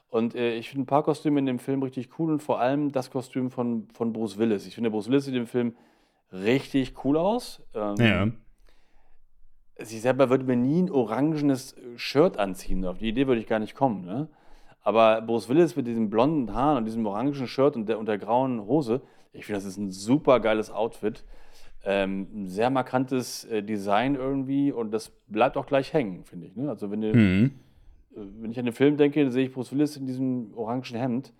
Speaker 3: Und äh, ich finde ein paar Kostüme in dem Film richtig cool und vor allem das Kostüm von, von Bruce Willis. Ich finde, Bruce Willis sieht im Film richtig cool aus.
Speaker 2: Ähm, ja.
Speaker 3: Sie selber würde mir nie ein orangenes Shirt anziehen. Auf die Idee würde ich gar nicht kommen. Ne? Aber Bruce Willis mit diesem blonden Haaren und diesem orangen Shirt und der, und der grauen Hose, ich finde, das ist ein super geiles Outfit. Ähm, ein sehr markantes äh, Design irgendwie und das bleibt auch gleich hängen, finde ich. Ne? Also wenn, du, mhm. äh, wenn ich an den Film denke, sehe ich Bruce Willis in diesem orangen Hemd.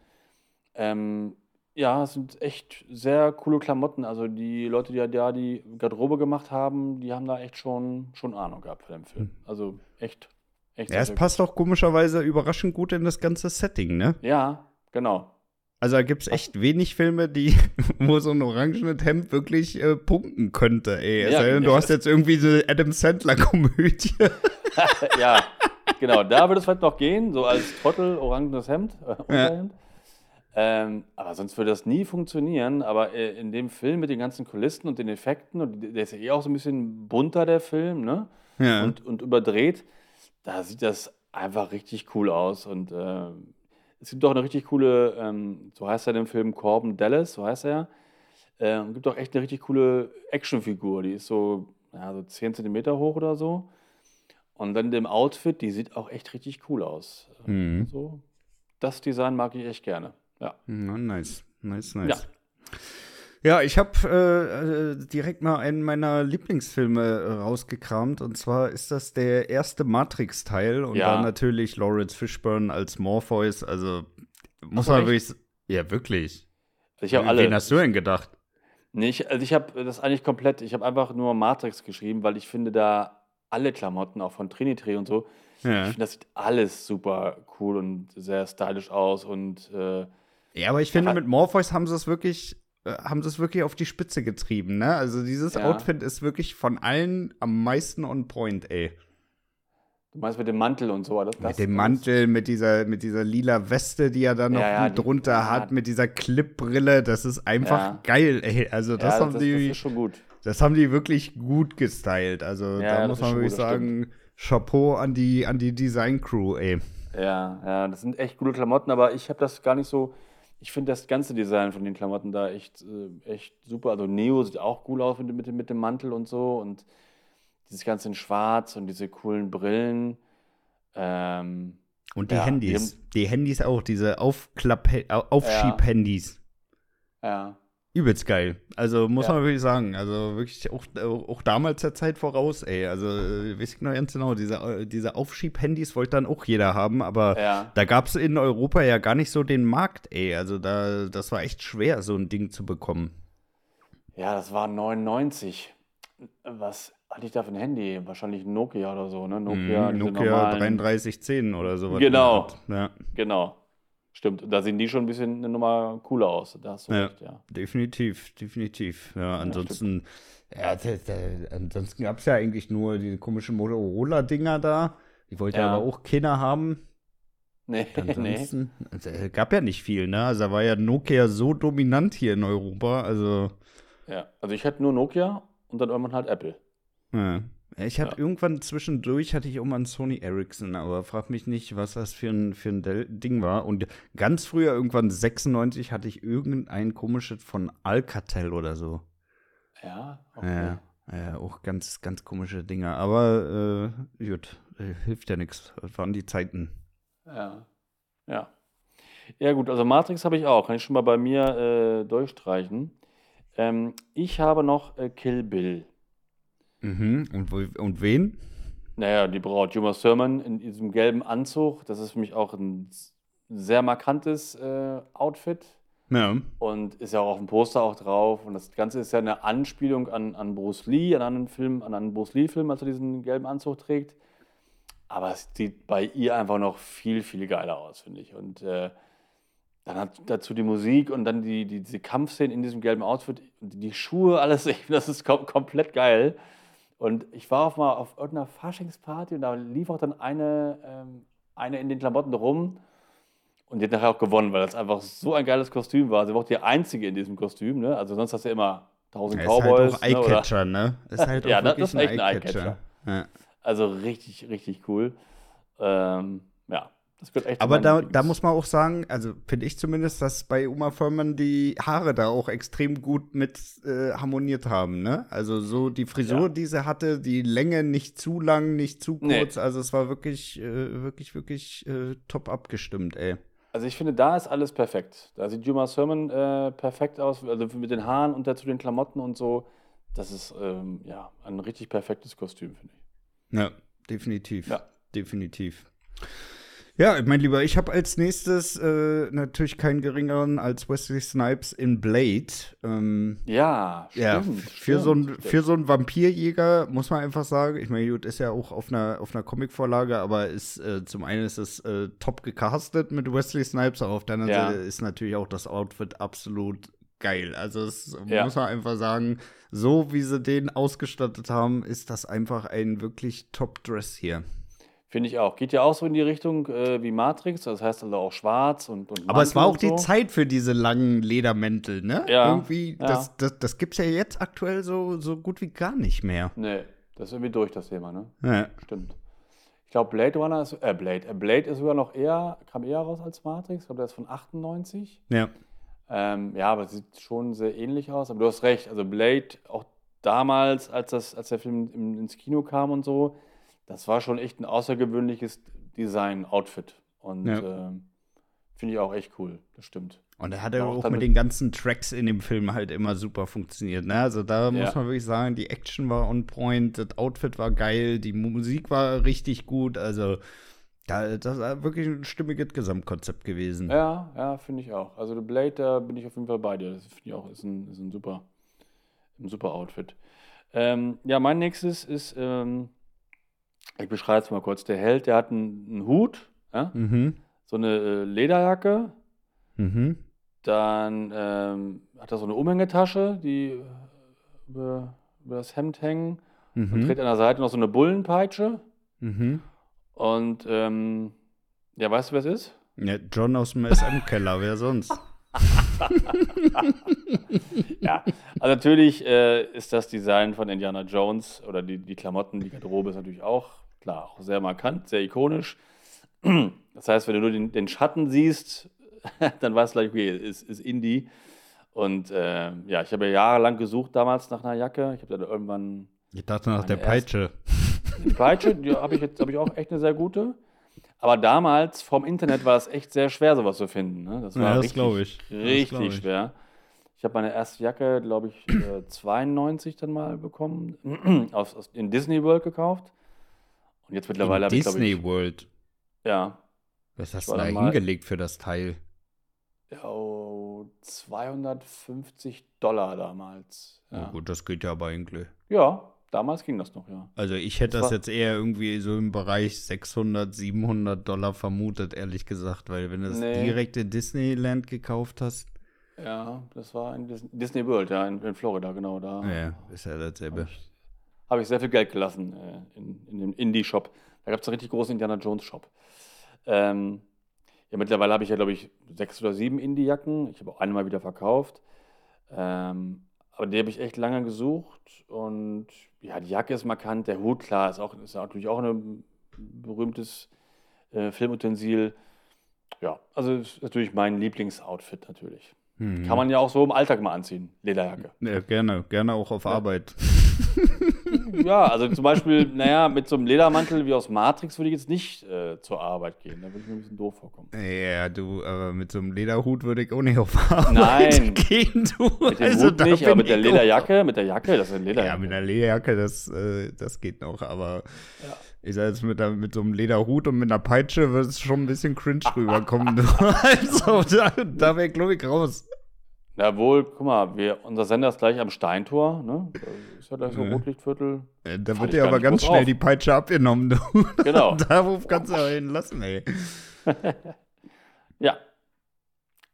Speaker 3: Ähm, ja, es sind echt sehr coole Klamotten. Also die Leute, die ja die Garderobe gemacht haben, die haben da echt schon, schon Ahnung gehabt für den Film. Hm. Also echt, echt.
Speaker 2: Ja, es passt auch komischerweise überraschend gut in das ganze Setting, ne?
Speaker 3: Ja, genau.
Speaker 2: Also da gibt es echt wenig Filme, die, wo so ein orangenes Hemd wirklich äh, punkten könnte, ey. Ja, denn, du hast jetzt irgendwie so eine Adam Sandler-Komödie.
Speaker 3: ja, genau, da würde es vielleicht noch gehen, so als Trottel, orangenes Hemd, äh, ja. Ähm, aber sonst würde das nie funktionieren. Aber äh, in dem Film mit den ganzen Kulissen und den Effekten, und der ist ja eh auch so ein bisschen bunter, der Film, ne? Ja. Und, und überdreht, da sieht das einfach richtig cool aus. Und äh, es gibt auch eine richtig coole, ähm, so heißt er dem Film Corbin Dallas, so heißt er. Äh, und gibt auch echt eine richtig coole Actionfigur. Die ist so, ja, so 10 cm hoch oder so. Und dann in dem Outfit, die sieht auch echt richtig cool aus. Mhm. So, das Design mag ich echt gerne. Ja.
Speaker 2: Na, nice, nice, nice. Ja. Ja, ich habe äh, äh, direkt mal einen meiner Lieblingsfilme äh, rausgekramt. Und zwar ist das der erste Matrix-Teil. Und ja. dann natürlich Lawrence Fishburne als Morpheus. Also muss man wirklich. Ja, wirklich.
Speaker 3: Ich habe alle.
Speaker 2: Wen hast du denn gedacht?
Speaker 3: Nee, ich, also ich habe das eigentlich komplett. Ich habe einfach nur Matrix geschrieben, weil ich finde da alle Klamotten, auch von Trinity und so. Ja. Ich finde, das sieht alles super cool und sehr stylisch aus. Und. Äh,
Speaker 2: ja, aber ich finde, mit Morpheus haben sie es wirklich haben sie es wirklich auf die Spitze getrieben, ne? Also dieses ja. Outfit ist wirklich von allen am meisten on point, ey.
Speaker 3: Du meinst mit dem Mantel und so, das,
Speaker 2: Mit dem Mantel, mit dieser, mit dieser lila Weste, die er da noch ja, ja, drunter die, hat, mit dieser Clipbrille, das ist einfach geil, ey. Also das haben
Speaker 3: das,
Speaker 2: die.
Speaker 3: Das ist schon gut.
Speaker 2: Das haben die wirklich gut gestylt. Also da muss man wirklich sagen, Chapeau an die, an die Design Crew, ey.
Speaker 3: Ja, ja, das sind echt gute Klamotten, aber ich habe das gar nicht so ich finde das ganze Design von den Klamotten da echt, äh, echt super. Also Neo sieht auch cool aus mit, mit, mit dem Mantel und so und dieses Ganze in Schwarz und diese coolen Brillen. Ähm,
Speaker 2: und die ja, Handys. Die, die, Handys auch, diese Aufklapp Aufschieb-Handys.
Speaker 3: Ja. ja
Speaker 2: übelst geil. Also muss ja. man wirklich sagen. Also wirklich auch, auch damals der Zeit voraus, ey. Also äh, weiß ich noch ganz genau, diese, äh, diese Aufschieb-Handys wollte dann auch jeder haben, aber ja. da gab es in Europa ja gar nicht so den Markt, ey. Also da, das war echt schwer, so ein Ding zu bekommen.
Speaker 3: Ja, das war 99. Was hatte ich da für ein Handy? Wahrscheinlich Nokia oder so, ne?
Speaker 2: Nokia, mm, Nokia 3310 oder so.
Speaker 3: Genau. Ja. Genau. Stimmt, da sehen die schon ein bisschen eine Nummer cooler aus. Da hast du
Speaker 2: ja, recht, ja. Definitiv, definitiv. Ja, ansonsten, ja, ja ansonsten gab es ja eigentlich nur diese komischen Motorola-Dinger da. Die wollte ja. aber auch keiner haben.
Speaker 3: Nee,
Speaker 2: ansonsten, nee. Also, gab ja nicht viel, ne? Also da war ja Nokia so dominant hier in Europa, also.
Speaker 3: Ja, also ich hatte nur Nokia und dann irgendwann halt Apple.
Speaker 2: Ja. Ich hatte ja. irgendwann zwischendurch hatte ich auch mal einen Sony Ericsson, aber frag mich nicht, was das für ein, für ein Ding war. Und ganz früher, irgendwann 96, hatte ich irgendein komisches von Alcatel oder so.
Speaker 3: Ja,
Speaker 2: okay. Ja, ja auch ganz, ganz komische Dinger. Aber äh, gut, äh, hilft ja nichts. Das waren die Zeiten.
Speaker 3: Ja, ja. Ja, gut, also Matrix habe ich auch. Kann ich schon mal bei mir äh, durchstreichen. Ähm, ich habe noch äh, Kill Bill.
Speaker 2: Mhm. Und, und wen?
Speaker 3: Naja, die Braut Juma Thurman in diesem gelben Anzug. Das ist für mich auch ein sehr markantes äh, Outfit.
Speaker 2: Ja.
Speaker 3: Und ist ja auch auf dem Poster auch drauf. Und das Ganze ist ja eine Anspielung an, an Bruce Lee, an einen Film, an einen Bruce Lee-Film, als er diesen gelben Anzug trägt. Aber es sieht bei ihr einfach noch viel, viel geiler aus, finde ich. Und äh, dann hat dazu die Musik und dann die, die, diese Kampfszenen in diesem gelben Outfit, die Schuhe, alles, das ist kom komplett geil. Und ich war auf mal auf irgendeiner Faschingsparty und da lief auch dann eine, ähm, eine in den Klamotten rum. Und die hat nachher auch gewonnen, weil das einfach so ein geiles Kostüm war. Sie war auch die einzige in diesem Kostüm, ne? Also sonst hast du ja immer tausend ja, Cowboys.
Speaker 2: Ist halt auch Eyecatcher, ne? ne?
Speaker 3: Ist halt auch ja, das ist echt ein Eyecatcher. Eye ja. Also richtig, richtig cool. Ähm.
Speaker 2: Das wird echt Aber da, da muss man auch sagen, also finde ich zumindest, dass bei Uma Thurman die Haare da auch extrem gut mit äh, harmoniert haben, ne? Also so die Frisur, ja. die sie hatte, die Länge nicht zu lang, nicht zu kurz, nee. also es war wirklich, äh, wirklich, wirklich äh, top abgestimmt, ey.
Speaker 3: Also ich finde, da ist alles perfekt. Da sieht Uma Thurman äh, perfekt aus, also mit den Haaren und dazu den Klamotten und so. Das ist ähm, ja ein richtig perfektes Kostüm, finde ich.
Speaker 2: Ja, definitiv. Ja. Definitiv. Ja, mein Lieber, ich habe als nächstes äh, natürlich keinen geringeren als Wesley Snipes in Blade. Ähm,
Speaker 3: ja, stimmt. Ja,
Speaker 2: für, stimmt, so ein, für so einen Vampirjäger muss man einfach sagen, ich meine, gut, ist ja auch auf einer, auf einer Comicvorlage, aber ist äh, zum einen ist es äh, top gecastet mit Wesley Snipes, aber auf der anderen ja. Seite ist natürlich auch das Outfit absolut geil. Also, das ja. muss man einfach sagen, so wie sie den ausgestattet haben, ist das einfach ein wirklich Top-Dress hier.
Speaker 3: Finde ich auch. Geht ja auch so in die Richtung äh, wie Matrix, das heißt also auch schwarz und, und
Speaker 2: Aber es war auch so. die Zeit für diese langen Ledermäntel, ne?
Speaker 3: Ja.
Speaker 2: Irgendwie, ja. das, das, das gibt es ja jetzt aktuell so, so gut wie gar nicht mehr.
Speaker 3: Nee, das ist irgendwie durch, das Thema, ne?
Speaker 2: Ja.
Speaker 3: Stimmt. Ich glaube, Blade Runner ist, äh, Blade, äh, Blade ist sogar noch eher, kam eher raus als Matrix. Ich glaube, der ist von 98.
Speaker 2: Ja.
Speaker 3: Ähm, ja, aber sieht schon sehr ähnlich aus. Aber du hast recht, also Blade, auch damals, als, das, als der Film ins Kino kam und so, das war schon echt ein außergewöhnliches Design-Outfit. Und ja. äh, finde ich auch echt cool, das stimmt.
Speaker 2: Und er hat auch, auch mit den ganzen Tracks in dem Film halt immer super funktioniert. Ne? Also da ja. muss man wirklich sagen, die Action war on point, das Outfit war geil, die Musik war richtig gut. Also da, das war wirklich ein stimmiges Gesamtkonzept gewesen.
Speaker 3: Ja, ja, finde ich auch. Also The Blade, da bin ich auf jeden Fall bei dir. Das finde ich auch, ist ein, ist ein super, ein super Outfit. Ähm, ja, mein nächstes ist ähm, ich beschreibe es mal kurz. Der Held, der hat einen, einen Hut, ja?
Speaker 2: mhm.
Speaker 3: so eine äh, Lederjacke,
Speaker 2: mhm.
Speaker 3: dann ähm, hat er so eine Umhängetasche, die über, über das Hemd hängen, mhm. und trägt an der Seite noch so eine Bullenpeitsche.
Speaker 2: Mhm.
Speaker 3: Und ähm, ja, weißt du, wer es ist?
Speaker 2: Ja, John aus dem SM-Keller, wer sonst?
Speaker 3: ja, also natürlich äh, ist das Design von Indiana Jones oder die, die Klamotten, die Garderobe ist natürlich auch klar, auch sehr markant, sehr ikonisch. Das heißt, wenn du nur den, den Schatten siehst, dann weißt du gleich, okay, ist, ist Indie. Und äh, ja, ich habe ja jahrelang gesucht damals nach einer Jacke. Ich habe dann irgendwann.
Speaker 2: Ich dachte nach der Peitsche.
Speaker 3: Die Peitsche, die habe ich jetzt hab ich auch echt eine sehr gute. Aber damals vom Internet war es echt sehr schwer, sowas zu finden. Ne? Das war ja, das richtig, ich. richtig ich. schwer. Ich habe meine erste Jacke, glaube ich, 92 dann mal bekommen, aus, aus, in Disney World gekauft. Und jetzt mittlerweile habe
Speaker 2: ich, Disney World?
Speaker 3: Ja.
Speaker 2: Was hast du da hingelegt für das Teil?
Speaker 3: Ja, 250 Dollar damals.
Speaker 2: Ja. Oh gut, das geht ja aber eigentlich.
Speaker 3: Ja, damals ging das noch, ja.
Speaker 2: Also ich hätte das, das jetzt eher irgendwie so im Bereich 600, 700 Dollar vermutet, ehrlich gesagt, weil wenn du das nee. direkt in Disneyland gekauft hast.
Speaker 3: Ja, das war in Disney World, ja, in, in Florida, genau da.
Speaker 2: Ja, ist ja dasselbe.
Speaker 3: Habe ich, hab ich, sehr viel Geld gelassen äh, in, in dem Indie-Shop. Da gab es einen richtig großen Indiana Jones-Shop. Ähm, ja, mittlerweile habe ich ja, glaube ich, sechs oder sieben Indie-Jacken. Ich habe auch eine mal wieder verkauft. Ähm, aber die habe ich echt lange gesucht und ja, die Jacke ist markant, der Hut, klar, ist, auch, ist natürlich auch ein berühmtes äh, Filmutensil. Ja, also ist natürlich mein Lieblingsoutfit natürlich. Mhm. Kann man ja auch so im Alltag mal anziehen, Lederjacke.
Speaker 2: Ja, gerne, gerne auch auf ja. Arbeit.
Speaker 3: ja, also zum Beispiel, naja, mit so einem Ledermantel wie aus Matrix würde ich jetzt nicht äh, zur Arbeit gehen. Da würde ich mir ein bisschen doof vorkommen.
Speaker 2: Ja, du, aber mit so einem Lederhut würde ich auch nicht auf Arbeit
Speaker 3: Nein.
Speaker 2: gehen, du.
Speaker 3: Mit dem also, Hut nicht, aber mit der Lederjacke, mit der Jacke, das ist eine Lederjacke.
Speaker 2: Ja, mit der Lederjacke, das, äh, das geht noch, aber ja. ich sag jetzt mit, mit so einem Lederhut und mit einer Peitsche wird es schon ein bisschen cringe rüberkommen. also, da, da wäre, glaube ich, raus.
Speaker 3: Jawohl, guck mal, wir, unser Sender ist gleich am Steintor, ne? Ist ja gleich so Rotlichtviertel.
Speaker 2: Ja, da wird dir aber ganz schnell auf. die Peitsche abgenommen, du.
Speaker 3: Genau.
Speaker 2: Darauf kannst du aber hin lassen, ey.
Speaker 3: ja.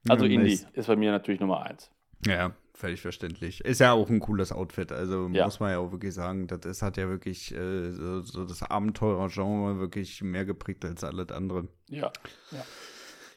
Speaker 3: Also ja, Indie ist bei mir natürlich Nummer eins.
Speaker 2: Ja, völlig verständlich. Ist ja auch ein cooles Outfit, also ja. muss man ja auch wirklich sagen, das ist, hat ja wirklich äh, so, so das Abenteurer-Genre wirklich mehr geprägt als alles andere.
Speaker 3: Ja, ja.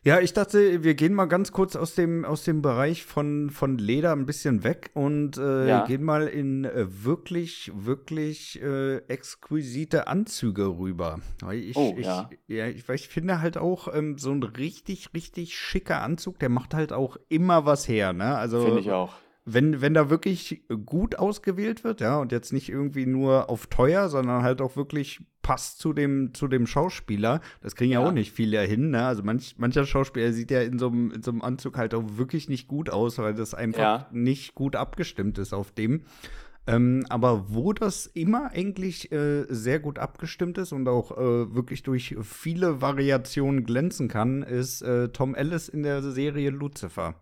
Speaker 2: Ja, ich dachte, wir gehen mal ganz kurz aus dem, aus dem Bereich von, von Leder ein bisschen weg und äh, ja. gehen mal in äh, wirklich, wirklich äh, exquisite Anzüge rüber. Ich,
Speaker 3: oh,
Speaker 2: ich,
Speaker 3: ja.
Speaker 2: ja ich, ich finde halt auch ähm, so ein richtig, richtig schicker Anzug, der macht halt auch immer was her, ne? Also,
Speaker 3: finde ich auch
Speaker 2: wenn, wenn da wirklich gut ausgewählt wird, ja, und jetzt nicht irgendwie nur auf teuer, sondern halt auch wirklich passt zu dem, zu dem Schauspieler, das kriegen ja, ja auch nicht viele hin, ne? Also manch, mancher Schauspieler sieht ja in so einem, in so einem Anzug halt auch wirklich nicht gut aus, weil das einfach ja. nicht gut abgestimmt ist auf dem. Ähm, aber wo das immer eigentlich äh, sehr gut abgestimmt ist und auch äh, wirklich durch viele Variationen glänzen kann, ist äh, Tom Ellis in der Serie Lucifer.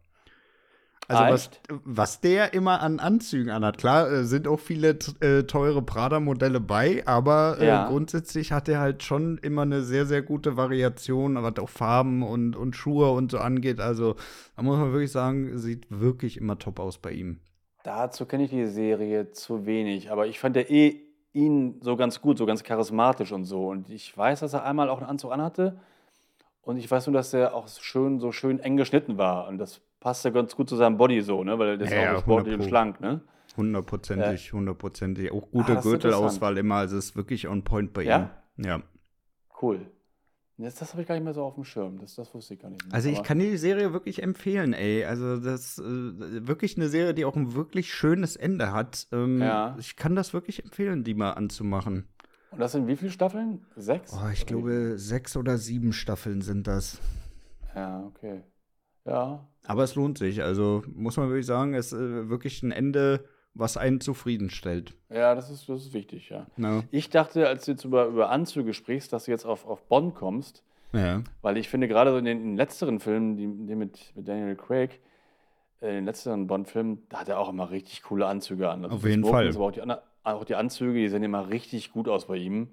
Speaker 2: Also was, was der immer an Anzügen anhat. Klar, äh, sind auch viele äh, teure Prada-Modelle bei, aber äh, ja. grundsätzlich hat er halt schon immer eine sehr, sehr gute Variation, was auch Farben und, und Schuhe und so angeht. Also da muss man wirklich sagen, sieht wirklich immer top aus bei ihm.
Speaker 3: Dazu kenne ich die Serie zu wenig, aber ich fand ja eh ihn so ganz gut, so ganz charismatisch und so. Und ich weiß, dass er einmal auch einen Anzug anhatte. Und ich weiß nur, dass er auch schön, so schön eng geschnitten war. Und das passt ja ganz gut zu seinem Body so, ne? Weil der ist ja, auch sportlich und schlank, ne?
Speaker 2: Hundertprozentig, hundertprozentig. Auch gute ah, Gürtelauswahl immer. Also ist wirklich on point bei
Speaker 3: ja?
Speaker 2: ihm. Ja.
Speaker 3: Cool. Das, das habe ich gar nicht mehr so auf dem Schirm. Das, das wusste ich gar nicht mehr.
Speaker 2: Also ich kann die Serie wirklich empfehlen, ey. Also das äh, wirklich eine Serie, die auch ein wirklich schönes Ende hat. Ähm, ja. Ich kann das wirklich empfehlen, die mal anzumachen.
Speaker 3: Und das sind wie viele Staffeln? Sechs?
Speaker 2: Oh, ich glaube, sechs oder sieben Staffeln sind das.
Speaker 3: Ja, okay. Ja.
Speaker 2: Aber es lohnt sich. Also muss man wirklich sagen, es ist äh, wirklich ein Ende was einen zufriedenstellt.
Speaker 3: Ja, das ist, das ist wichtig, ja. No. Ich dachte, als du jetzt über, über Anzüge sprichst, dass du jetzt auf, auf Bonn kommst. Ja. Weil ich finde, gerade so in den, in den letzteren Filmen, die, die mit, mit Daniel Craig, äh, in den letzteren Bond-Filmen, da hat er auch immer richtig coole Anzüge an.
Speaker 2: Also auf jeden Fall.
Speaker 3: Aber auch die, auch die Anzüge, die sehen immer richtig gut aus bei ihm.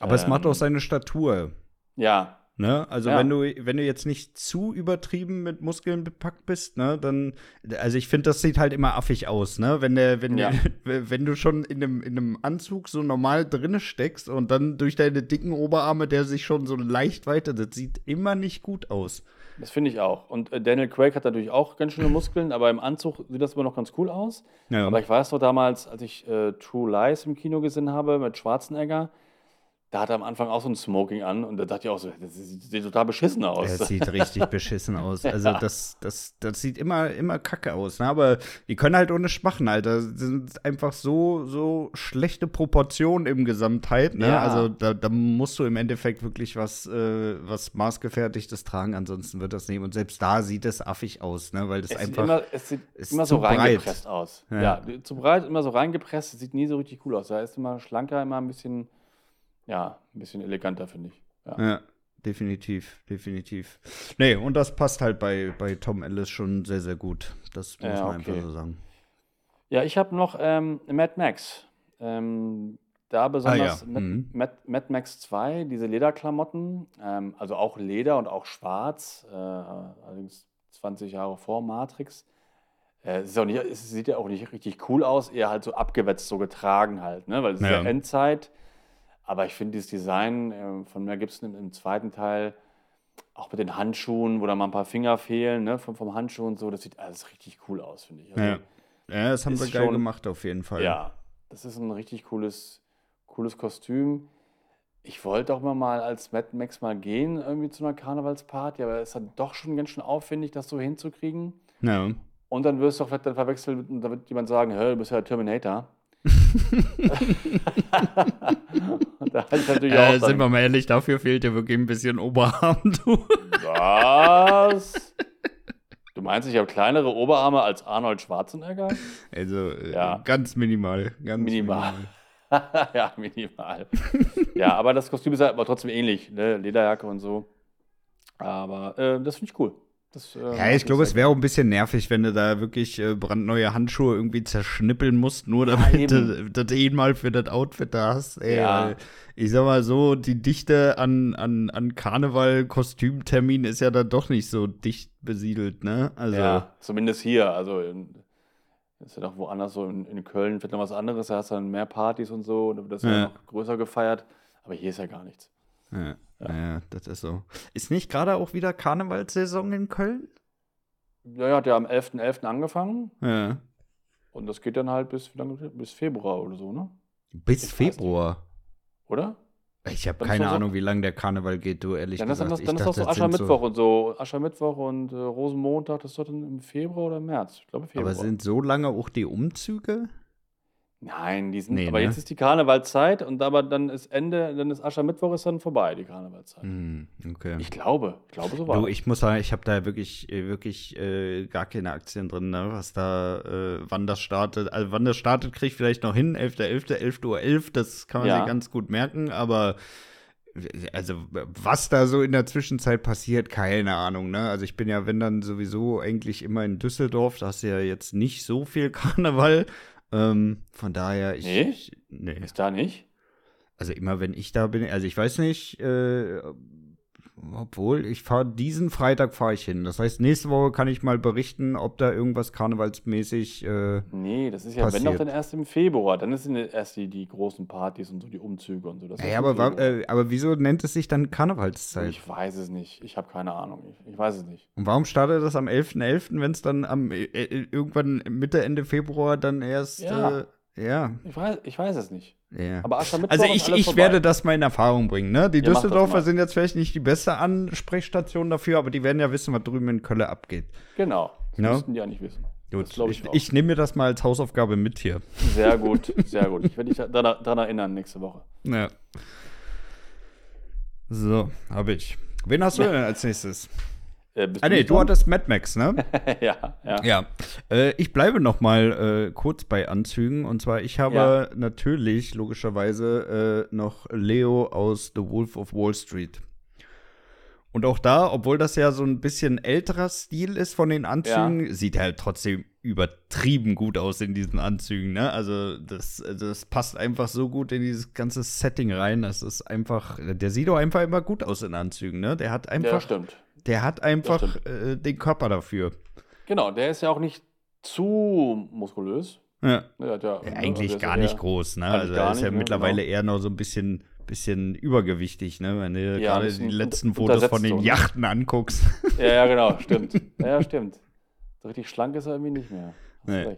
Speaker 2: Aber ähm, es macht auch ähm, seine Statur.
Speaker 3: Ja,
Speaker 2: Ne? Also ja. wenn du, wenn du jetzt nicht zu übertrieben mit Muskeln bepackt bist, ne, dann, also ich finde, das sieht halt immer affig aus, ne? Wenn der, wenn, ja. wenn du schon in einem, in einem Anzug so normal drinne steckst und dann durch deine dicken Oberarme, der sich schon so leicht weitet, das sieht immer nicht gut aus.
Speaker 3: Das finde ich auch. Und äh, Daniel Craig hat natürlich auch ganz schöne Muskeln, aber im Anzug sieht das immer noch ganz cool aus. Ja. Aber ich weiß noch damals, als ich äh, True Lies im Kino gesehen habe mit Schwarzenegger, da hat er am Anfang auch so ein Smoking an und da dachte ich auch so, das sieht total beschissen aus.
Speaker 2: Das sieht richtig beschissen aus. Also ja. das, das, das sieht immer, immer kacke aus. Ne? Aber die können halt ohne machen, Alter. Das sind einfach so, so schlechte Proportionen im Gesamtheit. Ne? Ja. Also da, da, musst du im Endeffekt wirklich was, äh, was maßgefertigtes tragen, ansonsten wird das nehmen. Und selbst da sieht es affig aus, ne? Weil das
Speaker 3: es
Speaker 2: einfach.
Speaker 3: Immer, es sieht immer so reingepresst breit. aus. Ja. ja, zu breit, immer so reingepresst, sieht nie so richtig cool aus. Da ist immer schlanker, immer ein bisschen ja, ein bisschen eleganter, finde ich. Ja.
Speaker 2: ja. definitiv, definitiv. Nee, und das passt halt bei, bei Tom Ellis schon sehr, sehr gut. Das muss ja, man okay. einfach so sagen.
Speaker 3: Ja, ich habe noch ähm, Mad Max. Ähm, da besonders ah, ja. mhm. Mad, Mad, Max 2, diese Lederklamotten, ähm, also auch Leder und auch schwarz, äh, allerdings 20 Jahre vor Matrix. Äh, es, nicht, es, sieht ja auch nicht richtig cool aus, eher halt so abgewetzt, so getragen halt, ne? weil es ja. ist ja Endzeit. Aber ich finde dieses Design äh, von Mel Gibson im, im, zweiten Teil, auch mit den Handschuhen, wo da mal ein paar Finger fehlen, ne, vom, vom Handschuh und so, das sieht alles richtig cool aus, finde ich. Also,
Speaker 2: ja. ja, das haben sie geil schon, gemacht auf jeden Fall.
Speaker 3: Ja, das ist ein richtig cooles, cooles Kostüm. Ich wollte auch mal als Mad Max mal gehen, irgendwie zu einer Karnevalsparty, aber es ist dann doch schon ganz schön aufwendig, das so hinzukriegen. Ja. Und dann wirst du auch dann verwechselt, da wird jemand sagen, hey, du bist ja Terminator.
Speaker 2: da äh, sind wir mal ehrlich, dafür fehlt dir wirklich ein bisschen Oberarm, du.
Speaker 3: Was? Du meinst, ich habe kleinere Oberarme als Arnold Schwarzenegger?
Speaker 2: Also äh, ja. ganz minimal. Ganz
Speaker 3: minimal. minimal. ja, minimal. ja, aber das Kostüm ist halt aber trotzdem ähnlich, ne? Lederjacke und so. Aber äh, das finde ich cool. Das,
Speaker 2: äh, ja, ich glaube, es wäre auch ein bisschen nervig, wenn du da wirklich äh, brandneue Handschuhe irgendwie zerschnippeln musst, nur damit ja, du das eh mal für das Outfit da hast. Ey, ja. Ich sag mal so, die Dichte an, an, an Karneval-Kostümtermin ist ja dann doch nicht so dicht besiedelt, ne?
Speaker 3: Also, ja, zumindest hier. Also in, ist ja doch woanders so in, in Köln vielleicht noch was anderes, da hast du dann mehr Partys und so, und da wird das ja. ja noch größer gefeiert. Aber hier ist ja gar nichts.
Speaker 2: Ja. Ja. ja, das ist so. Ist nicht gerade auch wieder Karnevalssaison in Köln?
Speaker 3: Ja, ja, hat ja am 11.11. .11. angefangen. Ja. Und das geht dann halt bis, bis Februar oder so, ne?
Speaker 2: Bis ich Februar?
Speaker 3: Oder?
Speaker 2: Ich habe keine so Ahnung, wie lange der Karneval geht, du ehrlich
Speaker 3: dann
Speaker 2: gesagt.
Speaker 3: Ist, dann, dann ist das so Aschermittwoch so und so. Aschermittwoch und äh, Rosenmontag, das ist doch dann im Februar oder März. Ich glaube Februar.
Speaker 2: Aber sind so lange auch die Umzüge?
Speaker 3: Nein, die sind, nee, aber ne? jetzt ist die Karnevalzeit und aber dann ist Ende, dann ist Aschermittwoch ist dann vorbei, die Karnevalzeit. Mm, okay. Ich glaube, ich glaube so war.
Speaker 2: Du, ich muss sagen, ich habe da wirklich, äh, wirklich äh, gar keine Aktien drin, ne? was da, äh, wann das startet. Also wann das startet, kriege ich vielleicht noch hin, 11.11., 11 Uhr 11, das kann man ja. sich ganz gut merken, aber also was da so in der Zwischenzeit passiert, keine Ahnung, ne? Also ich bin ja, wenn dann sowieso eigentlich immer in Düsseldorf, da hast du ja jetzt nicht so viel Karneval, ähm, von daher, ich.
Speaker 3: Nee? Ich, nee. Ist da nicht?
Speaker 2: Also immer wenn ich da bin, also ich weiß nicht, äh, obwohl, ich fahre diesen Freitag fahre ich hin. Das heißt, nächste Woche kann ich mal berichten, ob da irgendwas karnevalsmäßig. Äh,
Speaker 3: nee, das ist ja, passiert. wenn doch dann erst im Februar. Dann sind erst die, die großen Partys und so, die Umzüge und so.
Speaker 2: Das ja, aber, äh, aber wieso nennt es sich dann Karnevalszeit?
Speaker 3: Ich weiß es nicht. Ich habe keine Ahnung. Ich, ich, weiß es nicht.
Speaker 2: Und warum startet das am 11.11., .11., wenn es dann am äh, äh, irgendwann Mitte, Ende Februar dann erst.
Speaker 3: Ja. Äh, ja. Ich weiß, ich weiß es nicht.
Speaker 2: Ja. Aber Aschermittwoch Also ich, ich werde das mal in Erfahrung bringen. Ne? Die ja, Düsseldorfer sind jetzt vielleicht nicht die beste Ansprechstation dafür, aber die werden ja wissen, was drüben in Köln abgeht.
Speaker 3: Genau. Das no? müssten die ja nicht wissen.
Speaker 2: Gut, ich, ich, ich nehme mir das mal als Hausaufgabe mit hier.
Speaker 3: Sehr gut, sehr gut. Ich werde dich daran, daran erinnern nächste Woche.
Speaker 2: Ja. So, habe ich. Wen hast du denn als nächstes? Äh, ah, nee, du hattest Mad Max, ne?
Speaker 3: ja, ja.
Speaker 2: Ja. Äh, ich bleibe noch mal äh, kurz bei Anzügen. Und zwar, ich habe ja. natürlich, logischerweise, äh, noch Leo aus The Wolf of Wall Street. Und auch da, obwohl das ja so ein bisschen älterer Stil ist von den Anzügen, ja. sieht er halt trotzdem übertrieben gut aus in diesen Anzügen. Ne? Also das, das passt einfach so gut in dieses ganze Setting rein. Das ist einfach, der sieht auch einfach immer gut aus in Anzügen. Ne? Der hat einfach, ja,
Speaker 3: stimmt.
Speaker 2: Der hat einfach äh, den Körper dafür.
Speaker 3: Genau, der ist ja auch nicht zu muskulös.
Speaker 2: Ja. ja, ja eigentlich also gar nicht groß, ne? Also er ist ja ne? mittlerweile genau. eher noch so ein bisschen, bisschen übergewichtig, ne? Wenn du ja, gerade die letzten Fotos von den ne? Yachten anguckst.
Speaker 3: Ja, ja, genau, stimmt. Ja, stimmt. So richtig schlank ist er irgendwie nicht mehr. Nee.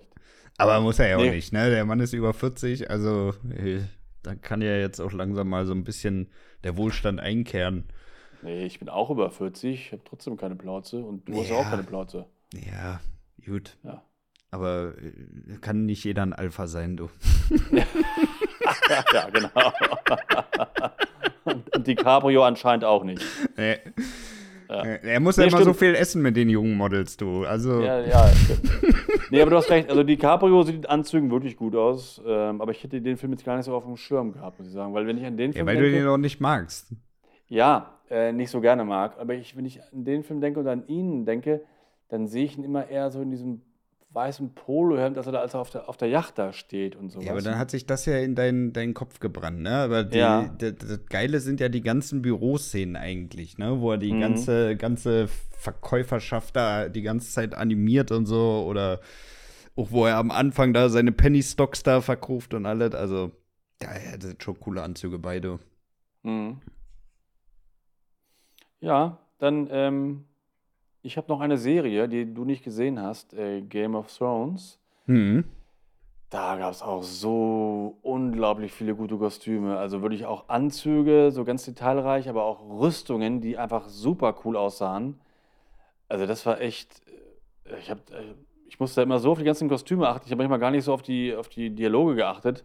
Speaker 2: Aber muss er ja nee. auch nicht, ne? Der Mann ist über 40, also äh, da kann ja jetzt auch langsam mal so ein bisschen der Wohlstand einkehren.
Speaker 3: Nee, ich bin auch über 40, ich habe trotzdem keine Plauze und du ja. hast ja auch keine Plauze.
Speaker 2: Ja, gut. Ja. Aber äh, kann nicht jeder ein Alpha sein, du.
Speaker 3: ja, ja genau. und, die Cabrio anscheinend auch nicht.
Speaker 2: Nee. Ja. Er muss ja nee, immer stimmt. so viel essen mit den jungen Models, du. Also.
Speaker 3: Ja, ja, stimmt. nee, aber du hast recht. Also, die Cabrio sieht in Anzügen wirklich gut aus. Ähm, aber ich hätte den Film jetzt gar nicht so auf dem Schirm gehabt, muss ich sagen. Weil, wenn ich an den Film.
Speaker 2: Ja, weil denke, du den noch nicht magst.
Speaker 3: Ja, äh, nicht so gerne mag. Aber ich, wenn ich an den Film denke und an ihn denke, dann sehe ich ihn immer eher so in diesem weißen Polohemd, dass er da als er auf der, auf der Yacht da steht und so.
Speaker 2: Ja, aber dann hat sich das ja in deinen, deinen Kopf gebrannt, ne? Aber die, ja. das, das Geile sind ja die ganzen Büroszenen eigentlich, ne? Wo er die mhm. ganze, ganze Verkäuferschaft da die ganze Zeit animiert und so oder auch wo er am Anfang da seine Penny Stocks da verkauft und alles. Also, ja, das sind schon coole Anzüge beide. Mhm.
Speaker 3: Ja, dann, ähm, ich habe noch eine Serie, die du nicht gesehen hast, äh, Game of Thrones. Mhm. Da gab es auch so unglaublich viele gute Kostüme. Also wirklich auch Anzüge, so ganz detailreich, aber auch Rüstungen, die einfach super cool aussahen. Also das war echt, äh, ich, hab, äh, ich musste immer so auf die ganzen Kostüme achten. Ich habe manchmal gar nicht so auf die, auf die Dialoge geachtet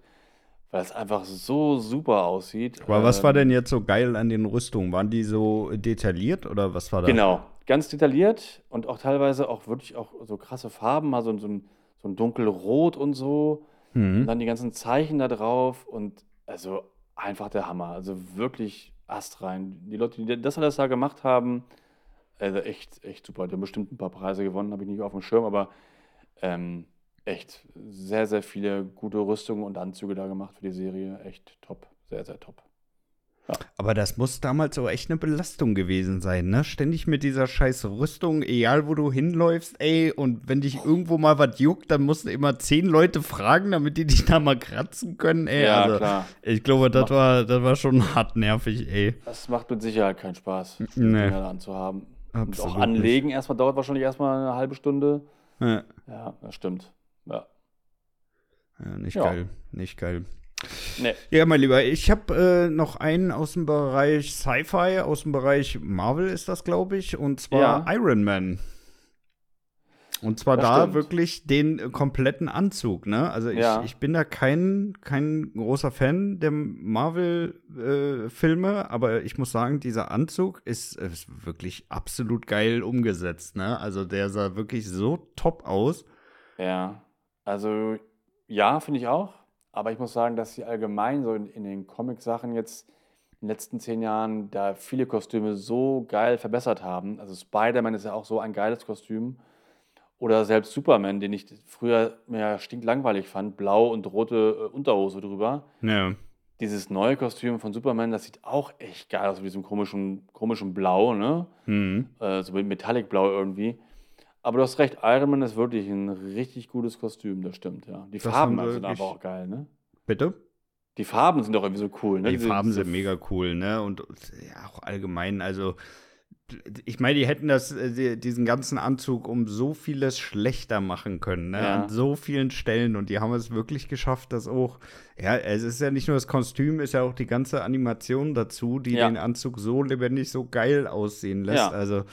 Speaker 3: weil es einfach so super aussieht.
Speaker 2: Aber was war ähm, denn jetzt so geil an den Rüstungen? Waren die so detailliert oder was war das?
Speaker 3: Genau, ganz detailliert und auch teilweise auch wirklich auch so krasse Farben, mal so, so, ein, so ein dunkelrot und so. Mhm. Und dann die ganzen Zeichen da drauf und also einfach der Hammer. Also wirklich astrein. Die Leute, die das alles da gemacht haben, also echt, echt super. Die haben bestimmt ein paar Preise gewonnen, habe ich nicht auf dem Schirm, aber ähm, echt sehr, sehr viele gute Rüstungen und Anzüge da gemacht für die Serie. Echt top. Sehr, sehr top.
Speaker 2: Ja. Aber das muss damals so echt eine Belastung gewesen sein, ne? Ständig mit dieser scheiß Rüstung, egal wo du hinläufst, ey, und wenn dich irgendwo mal was juckt, dann musst du immer zehn Leute fragen, damit die dich da mal kratzen können, ey.
Speaker 3: Ja, also, klar.
Speaker 2: Ich glaube, das war, das war schon hart nervig, ey.
Speaker 3: Das macht mit Sicherheit keinen Spaß, nee. Dinger anzuhaben. Absolut und auch anlegen erstmal dauert wahrscheinlich erstmal eine halbe Stunde. Ja, ja das stimmt. Ja.
Speaker 2: nicht ja. geil. Nicht geil. Nee. Ja, mein Lieber, ich habe äh, noch einen aus dem Bereich Sci-Fi, aus dem Bereich Marvel ist das, glaube ich, und zwar ja. Iron Man. Und zwar
Speaker 3: Das
Speaker 2: da
Speaker 3: stimmt.
Speaker 2: wirklich den äh, kompletten Anzug, ne? Also ich,
Speaker 3: Ja.
Speaker 2: ich bin da kein, kein großer Fan der Marvel-Filme, aber ich muss sagen, dieser Anzug ist, ist wirklich absolut geil umgesetzt, ne? Also der sah wirklich so top aus.
Speaker 3: Ja, also ja, finde ich auch. Aber ich muss sagen, dass sie allgemein so in, in den Comic-Sachen jetzt in den letzten zehn Jahren da viele Kostüme so geil verbessert haben. Also Spider-Man ist ja auch so ein geiles Kostüm. Oder selbst Superman, den ich früher mehr stinklangweilig fand, blau und rote äh, Unterhose drüber.
Speaker 2: Ja.
Speaker 3: Dieses neue Kostüm von Superman, das sieht auch echt geil aus mit diesem komischen, komischen Blau, ne?
Speaker 2: Mhm.
Speaker 3: äh, so mit Metallic-Blau irgendwie. Aber du hast recht, Iron Man ist wirklich ein richtig gutes Kostüm, das stimmt, ja. Die
Speaker 2: Das
Speaker 3: Farben
Speaker 2: sie
Speaker 3: sind aber auch geil, ne?
Speaker 2: Bitte?
Speaker 3: Die Farben sind doch irgendwie so cool, ne?
Speaker 2: Die
Speaker 3: Diese-
Speaker 2: Farben sind mega cool, ne? Und ja, auch allgemein, also ich meine, die hätten das, äh, die, diesen ganzen Anzug um so vieles schlechter machen können, ne?
Speaker 3: Ja.
Speaker 2: An so vielen Stellen. Und die haben es wirklich geschafft, dass auch, ja, es ist ja nicht nur das Kostüm, ist ja auch die ganze Animation dazu, die
Speaker 3: Ja.
Speaker 2: den Anzug so lebendig, so geil aussehen lässt.
Speaker 3: Ja.
Speaker 2: Also,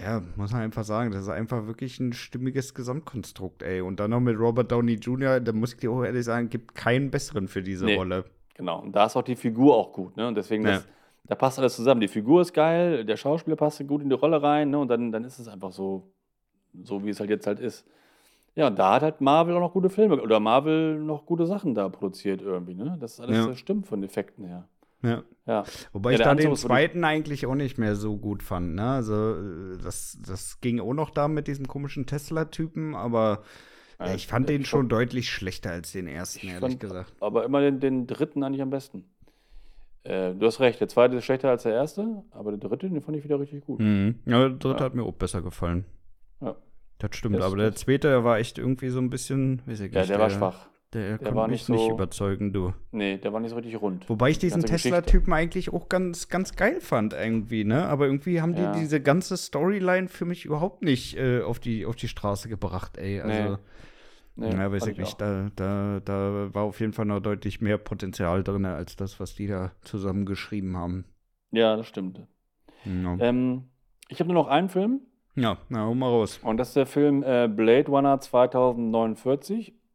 Speaker 2: ja, muss man einfach sagen, das ist einfach wirklich ein stimmiges Gesamtkonstrukt, ey. Und dann noch mit Robert Downey Jr., da muss ich dir auch ehrlich sagen, gibt keinen besseren für diese
Speaker 3: Nee.
Speaker 2: Rolle.
Speaker 3: Genau, und da ist auch die Figur auch gut, ne? Und deswegen,
Speaker 2: Ja.
Speaker 3: das, da passt alles zusammen. Die Figur ist geil, der Schauspieler passt gut in die Rolle rein, ne? Und dann, dann ist es einfach so, so wie es halt jetzt halt ist. Ja, und da hat halt Marvel auch noch gute Filme oder Marvel noch gute Sachen da produziert irgendwie, ne? Das alles
Speaker 2: Ja.
Speaker 3: stimmt von Effekten her.
Speaker 2: Ja.
Speaker 3: Ja.
Speaker 2: Wobei
Speaker 3: Ja,
Speaker 2: ich
Speaker 3: der
Speaker 2: da
Speaker 3: Anzug
Speaker 2: den zweiten eigentlich auch nicht mehr so gut fand. Ne? Also, äh, das, das ging auch noch da mit diesem komischen Tesla-Typen, aber ja, ich fand den schon deutlich schlechter als den ersten,
Speaker 3: Ich
Speaker 2: ehrlich
Speaker 3: fand
Speaker 2: gesagt.
Speaker 3: aber immer den, den dritten eigentlich am besten. Äh, du hast recht, der zweite ist schlechter als der erste, aber der dritte, den fand ich wieder richtig gut.
Speaker 2: Mhm. Ja, der dritte
Speaker 3: Ja.
Speaker 2: hat mir auch besser gefallen.
Speaker 3: Ja.
Speaker 2: Das stimmt,
Speaker 3: Das-
Speaker 2: aber der zweite, der war echt irgendwie so ein bisschen, weiß ich
Speaker 3: Ja,
Speaker 2: nicht.
Speaker 3: der war schwach.
Speaker 2: Der,
Speaker 3: Der
Speaker 2: konnte
Speaker 3: war
Speaker 2: mich
Speaker 3: nicht
Speaker 2: nicht
Speaker 3: so-
Speaker 2: überzeugen, du.
Speaker 3: Nee, der war nicht so richtig rund.
Speaker 2: Wobei ich
Speaker 3: Die
Speaker 2: diesen. Tesla-Typen eigentlich auch ganz, ganz geil fand, irgendwie, ne? Aber irgendwie haben die
Speaker 3: Ja.
Speaker 2: diese ganze Storyline für mich überhaupt nicht äh, auf, die, auf die Straße gebracht, ey. Also,
Speaker 3: Nee,
Speaker 2: ja, weiß
Speaker 3: fand
Speaker 2: ich nicht. Da, da, da war auf jeden Fall noch deutlich mehr Potenzial drin, als das, was die da zusammen geschrieben haben.
Speaker 3: Ja, das stimmt.
Speaker 2: Ja,
Speaker 3: Ähm, ich habe nur noch einen Film
Speaker 2: ja na, hol mal raus.
Speaker 3: und das ist der Film äh, Blade Runner 2049.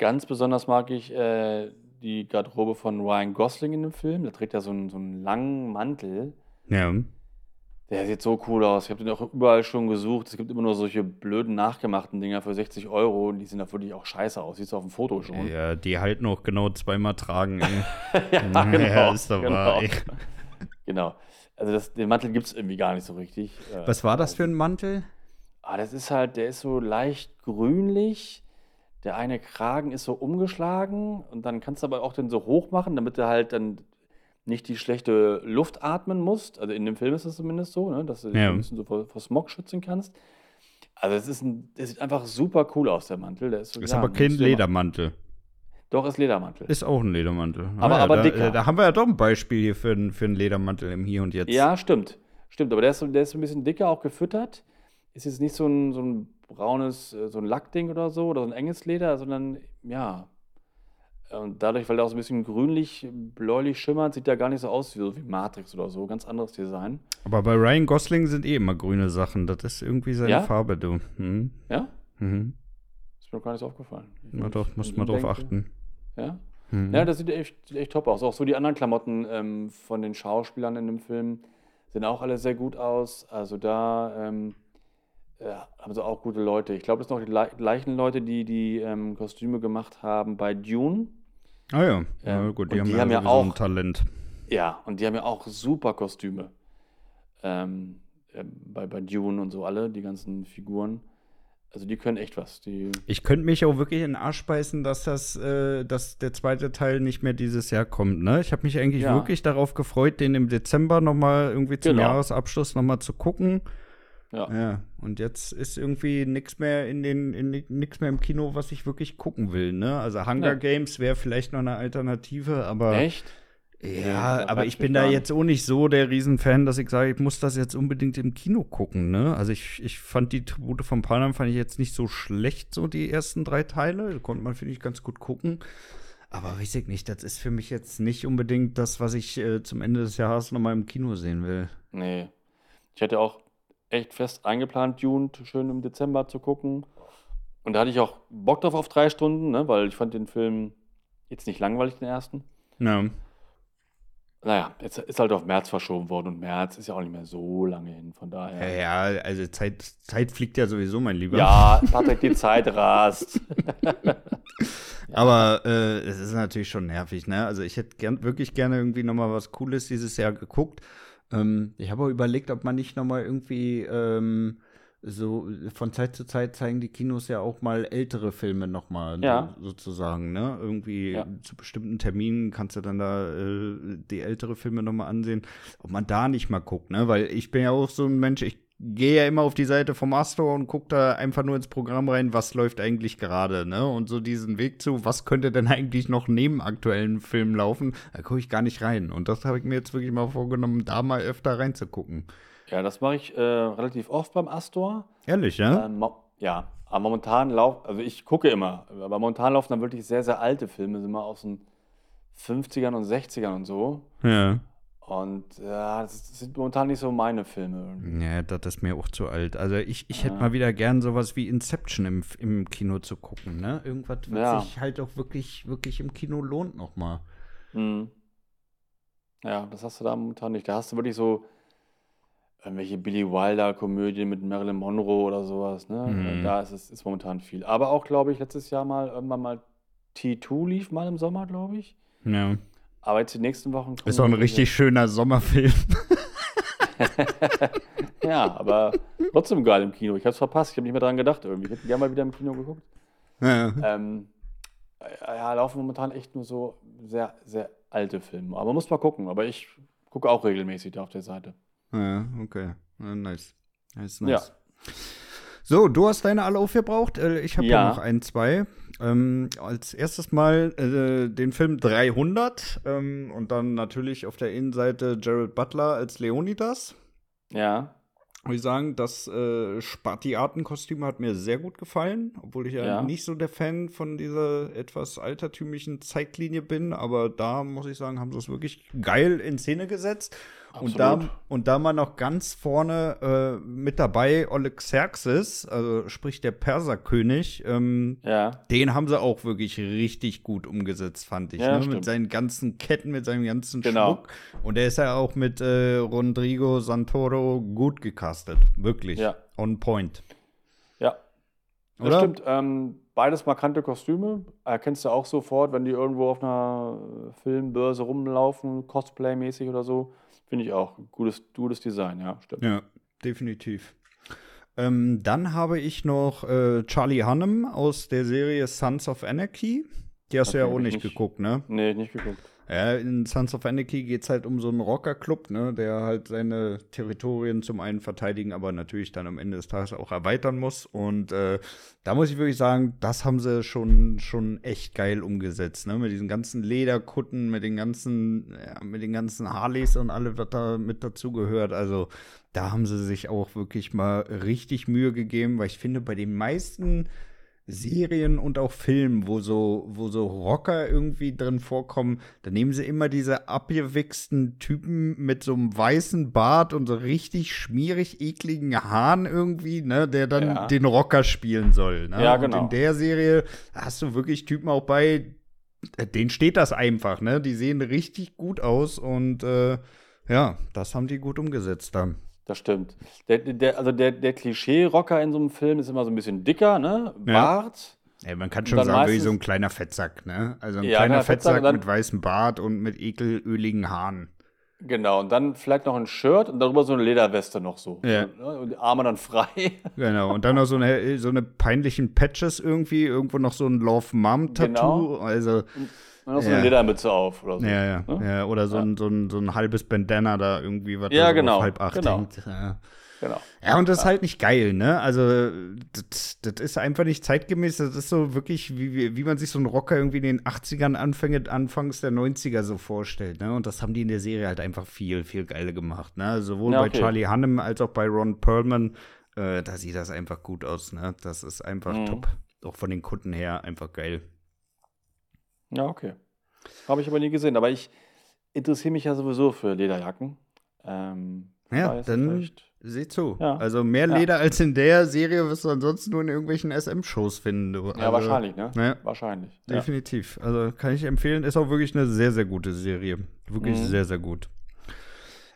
Speaker 3: Ganz besonders mag ich äh, die Garderobe von Ryan Gosling in dem Film. Der trägt ja so einen, so einen langen Mantel.
Speaker 2: Ja.
Speaker 3: Der sieht so cool aus. Ich habe den auch überall schon gesucht. Es gibt immer nur solche blöden nachgemachten Dinger für 60 Euro und die sehen da wirklich auch scheiße aus. Siehst du auf dem Foto schon.
Speaker 2: ja, die halten auch genau zweimal tragen,
Speaker 3: ja,
Speaker 2: Ja,
Speaker 3: genau.
Speaker 2: ist doch
Speaker 3: genau.
Speaker 2: wahr,
Speaker 3: genau. Also das, den Mantel gibt es irgendwie gar nicht so richtig. Äh,
Speaker 2: Was war das für ein Mantel?
Speaker 3: Ah, das ist halt, der ist so leicht grünlich. Der eine Kragen ist so umgeschlagen und dann kannst du aber auch den so hoch machen, damit du halt dann nicht die schlechte Luft atmen musst. Also in dem Film ist es zumindest so, ne, dass du dich
Speaker 2: Ja.
Speaker 3: ein bisschen so vor, vor Smog schützen kannst. Also es ist ein, der sieht einfach super cool aus, der Mantel. Der ist so,
Speaker 2: Ist
Speaker 3: ja,
Speaker 2: aber kein Ledermantel.
Speaker 3: Doch, ist Ledermantel.
Speaker 2: Ist auch ein Ledermantel.
Speaker 3: Aber-
Speaker 2: ja,
Speaker 3: aber
Speaker 2: da,
Speaker 3: dicker.
Speaker 2: äh, Da haben wir ja doch ein Beispiel hier für, einen- für einen Ledermantel im Hier und Jetzt.
Speaker 3: Ja, stimmt. Stimmt, aber der ist, so, der ist ein bisschen dicker, auch gefüttert. Ist jetzt nicht so ein, so ein braunes, äh, so ein Lackding oder so, oder so ein enges Leder, sondern ja. Und dadurch, weil der auch so ein bisschen grünlich, bläulich schimmert, sieht der gar nicht so aus wie, so wie Matrix oder so. Ganz anderes Design.
Speaker 2: Aber bei Ryan Gosling sind eh immer grüne Sachen. Das ist irgendwie seine
Speaker 3: Ja?
Speaker 2: Farbe, du. Mhm.
Speaker 3: Ja?
Speaker 2: Mhm.
Speaker 3: Ist mir gar nicht so aufgefallen.
Speaker 2: Na doch, muss man drauf
Speaker 3: denke-
Speaker 2: achten.
Speaker 3: Ja?
Speaker 2: Mhm.
Speaker 3: Ja, das sieht echt, sieht echt top aus. Auch so die anderen Klamotten ähm, von den Schauspielern in dem Film sehen auch alle sehr gut aus. Also da ähm, ja, haben sie auch gute Leute. Ich glaube, das sind auch die gleich- gleichen Leute, die die ähm, Kostüme gemacht haben bei Dune.
Speaker 2: Ah ja, ja
Speaker 3: Ähm,
Speaker 2: gut, die haben
Speaker 3: die
Speaker 2: ja
Speaker 3: haben ja
Speaker 2: sowieso ein
Speaker 3: auch-
Speaker 2: Talent.
Speaker 3: Ja, und die haben ja auch super Kostüme. Ähm, äh, bei, bei Dune und so alle, die ganzen Figuren. Also die können echt was. Die,
Speaker 2: Ich könnte mich auch wirklich in den Arsch beißen, dass das, äh, dass der zweite Teil nicht mehr dieses Jahr kommt. Ne? Ich habe mich eigentlich
Speaker 3: Ja.
Speaker 2: wirklich darauf gefreut, den im Dezember noch mal irgendwie zum
Speaker 3: Genau.
Speaker 2: Jahresabschluss noch mal zu gucken.
Speaker 3: Ja.
Speaker 2: Ja, und jetzt ist irgendwie nichts mehr in den in nichts mehr im Kino, was ich wirklich gucken will, ne? Also Hunger
Speaker 3: Ja.
Speaker 2: Games wäre vielleicht noch eine Alternative, aber
Speaker 3: Echt?
Speaker 2: ja,
Speaker 3: Ja,
Speaker 2: aber ich bin da jetzt auch nicht so der Riesenfan, dass ich sage, ich muss das jetzt unbedingt im Kino gucken, ne? Also ich, ich fand die Tribute von Panem fand ich jetzt nicht so schlecht, so die ersten drei Teile. Da konnte man, finde ich, ganz gut gucken. Aber weiß ich nicht, das ist für mich jetzt nicht unbedingt das, was ich äh, zum Ende des Jahres noch mal im Kino sehen will.
Speaker 3: Nee. Ich hätte auch echt fest eingeplant, Dune schön im Dezember zu gucken. Und da hatte ich auch Bock drauf auf drei Stunden, ne? weil ich fand den Film jetzt nicht langweilig, den ersten.
Speaker 2: Ja.
Speaker 3: Naja, jetzt ist halt auf März verschoben worden und März ist ja auch nicht mehr so lange hin, von daher.
Speaker 2: Ja, ja also Zeit, Zeit fliegt ja sowieso, mein Lieber.
Speaker 3: Ja, Patrick, die Zeit rast.
Speaker 2: Aber äh, es ist natürlich schon nervig, ne? Also ich hätte gern, wirklich gerne irgendwie noch mal was Cooles dieses Jahr geguckt. Ähm, ich habe auch überlegt, ob man nicht noch mal irgendwie ähm, so von Zeit zu Zeit zeigen die Kinos ja auch mal ältere Filme nochmal
Speaker 3: Ja.
Speaker 2: so, sozusagen, ne? Irgendwie
Speaker 3: Ja.
Speaker 2: zu bestimmten Terminen kannst du dann da äh, die ältere Filme nochmal ansehen, ob man da nicht mal guckt, ne? Weil ich bin ja auch so ein Mensch, ich gehe ja immer auf die Seite vom Astor und gucke da einfach nur ins Programm rein, was läuft eigentlich gerade, ne? Und so diesen Weg zu, was könnte denn eigentlich noch neben aktuellen Filmen laufen, da gucke ich gar nicht rein. Und das habe ich mir jetzt wirklich mal vorgenommen, da mal öfter reinzugucken.
Speaker 3: Ja, das mache ich äh, relativ oft beim Astor.
Speaker 2: Ehrlich, ja?
Speaker 3: Ähm, ja, aber momentan laufen, also ich gucke immer, aber momentan laufen dann wirklich sehr, sehr alte Filme, sind mal aus den 50ern und 60ern und so.
Speaker 2: Ja.
Speaker 3: Und ja, das sind momentan nicht so meine Filme.
Speaker 2: Ja, das ist mir auch zu alt. Also ich, ich hätte
Speaker 3: Ja.
Speaker 2: mal wieder gern sowas wie Inception im, im Kino zu gucken, ne? Irgendwas, was
Speaker 3: Ja.
Speaker 2: sich halt auch wirklich, wirklich im Kino lohnt nochmal.
Speaker 3: Hm. Ja, das hast du da momentan nicht. Da hast du wirklich so irgendwelche Billy Wilder-Komödien mit Marilyn Monroe oder sowas. Ne?
Speaker 2: Mhm.
Speaker 3: Da ist es ist momentan viel. Aber auch, glaube ich, letztes Jahr mal irgendwann mal T2 lief mal im Sommer, glaube ich.
Speaker 2: Ja.
Speaker 3: Aber jetzt die nächsten Wochen
Speaker 2: Ist auch ein richtig schöner Sommerfilm.
Speaker 3: Ja, aber trotzdem geil im Kino. Ich habe es verpasst. Ich habe nicht mehr dran gedacht irgendwie. Ich hätte gerne mal wieder im Kino geguckt.
Speaker 2: ja.
Speaker 3: Ähm, ja, laufen momentan echt nur so sehr, sehr alte Filme. Aber muss mal gucken. Aber ich gucke auch regelmäßig da auf der Seite.
Speaker 2: ja, okay. Ja, nice. Nice,
Speaker 3: Ja.
Speaker 2: nice. So, du hast deine alle aufgebraucht. Äh, Ich habe. Ja. noch ein, zwei. Ähm, als erstes mal äh, den Film 300 ähm, und dann natürlich auf der Innenseite Jared Butler als Leonidas.
Speaker 3: Ja,
Speaker 2: Muss ich sagen, das äh, Spartiatenkostüm hat mir sehr gut gefallen, obwohl ich ja,
Speaker 3: Ja.
Speaker 2: nicht so der Fan von dieser etwas altertümlichen Zeitlinie bin, aber da muss ich sagen, haben sie es wirklich geil in Szene gesetzt. Und da, und da mal noch ganz vorne äh, mit dabei Olexerxes, also sprich der Perserkönig, ähm,
Speaker 3: ja,
Speaker 2: den haben sie auch wirklich richtig gut umgesetzt, fand ich.
Speaker 3: Ja,
Speaker 2: ne? Mit seinen ganzen Ketten, mit seinem ganzen
Speaker 3: Genau.
Speaker 2: Schmuck. Und der ist ja auch mit äh, Rodrigo Santoro gut gecastet. Wirklich.
Speaker 3: Ja.
Speaker 2: On point.
Speaker 3: ja. Das
Speaker 2: Oder?
Speaker 3: stimmt. Ähm, beides markante Kostüme. Erkennst du auch sofort, wenn die irgendwo auf einer Filmbörse rumlaufen, Cosplay-mäßig oder so. Finde ich auch. Gutes, gutes Design, ja, stimmt.
Speaker 2: Ja, definitiv. Ähm, dann habe ich noch äh, Charlie Hunnam aus der Serie Sons of Anarchy. Die hast du
Speaker 3: Okay,
Speaker 2: ja auch nicht,
Speaker 3: nicht.
Speaker 2: geguckt, ne?
Speaker 3: Nee, nicht geguckt.
Speaker 2: Ja, in Sons of Anarchy geht es halt um so einen Rockerclub, ne, der halt seine Territorien zum einen verteidigen, aber natürlich dann am Ende des Tages auch erweitern muss. Und äh, da muss ich wirklich sagen, das haben sie schon, schon echt geil umgesetzt, ne? Mit diesen ganzen Lederkutten, mit den ganzen, ja, mit den ganzen Harleys und alle, was da mit dazugehört. Also da haben sie sich auch wirklich mal richtig Mühe gegeben, weil ich finde, bei den meisten Serien und auch Filmen, wo so, wo so Rocker irgendwie drin vorkommen, da nehmen sie immer diese abgewichsten Typen mit so einem weißen Bart und so richtig schmierig ekligen Haaren irgendwie, ne, der dann
Speaker 3: Ja.
Speaker 2: den Rocker spielen soll. Ne?
Speaker 3: Ja,
Speaker 2: Und
Speaker 3: genau.
Speaker 2: in der Serie hast du wirklich Typen auch bei, äh, denen steht das einfach, ne? Die sehen richtig gut aus und äh, ja, das haben die gut umgesetzt dann.
Speaker 3: Das stimmt. Der, der, also der, der Klischee-Rocker in so einem Film ist immer so ein bisschen dicker, ne?
Speaker 2: Ja.
Speaker 3: Bart.
Speaker 2: Ey, man kann schon sagen, wie so ein kleiner Fettsack, ne? Also ein
Speaker 3: Ja,
Speaker 2: kleiner
Speaker 3: Fettsack
Speaker 2: Fettsack mit weißem Bart und mit ekelöligen Haaren.
Speaker 3: Genau. Und dann vielleicht noch ein Shirt und darüber so eine Lederweste noch so.
Speaker 2: Ja.
Speaker 3: Ne? Und die Arme dann frei.
Speaker 2: Genau. Und dann noch so eine, so eine peinlichen Patches irgendwie, irgendwo noch so ein Love Mom Tattoo.
Speaker 3: Genau.
Speaker 2: Also,
Speaker 3: Und noch so
Speaker 2: Ja.
Speaker 3: eine Ledermütze auf oder so.
Speaker 2: ja, ja,
Speaker 3: Ne?
Speaker 2: ja. Oder so. Ein, so, ein, so ein halbes Bandana da irgendwie, was
Speaker 3: Ja,
Speaker 2: so
Speaker 3: genau,
Speaker 2: halb acht
Speaker 3: genau.
Speaker 2: hängt. Ja.
Speaker 3: Genau.
Speaker 2: Ja, und das ist halt nicht geil, ne? Also, das, das ist einfach nicht zeitgemäß. Das ist so wirklich, wie, wie, wie man sich so einen Rocker irgendwie in den 80ern, Anfänge, Anfangs der 90er so vorstellt, ne? Und das haben die in der Serie halt einfach viel, viel geiler gemacht, ne? Sowohl
Speaker 3: Ja,
Speaker 2: bei
Speaker 3: okay.
Speaker 2: Charlie Hunnam als auch bei Ron Perlman. Äh, da sieht das einfach gut aus, ne? Das ist einfach
Speaker 3: Mhm.
Speaker 2: top. Auch von den Kunden her einfach geil.
Speaker 3: Ja, okay. Habe ich aber nie gesehen. Aber ich interessiere mich ja sowieso für Lederjacken. Ähm,
Speaker 2: Ja, dann sieh zu. Ja. Also mehr Leder ja. als in der Serie wirst du ansonsten nur in irgendwelchen SM-Shows finden. Du.
Speaker 3: Ja,
Speaker 2: also,
Speaker 3: wahrscheinlich, ne? Ja. Wahrscheinlich.
Speaker 2: Definitiv. Also kann ich empfehlen. Ist auch wirklich eine sehr, sehr gute Serie. Wirklich mhm. sehr, sehr gut.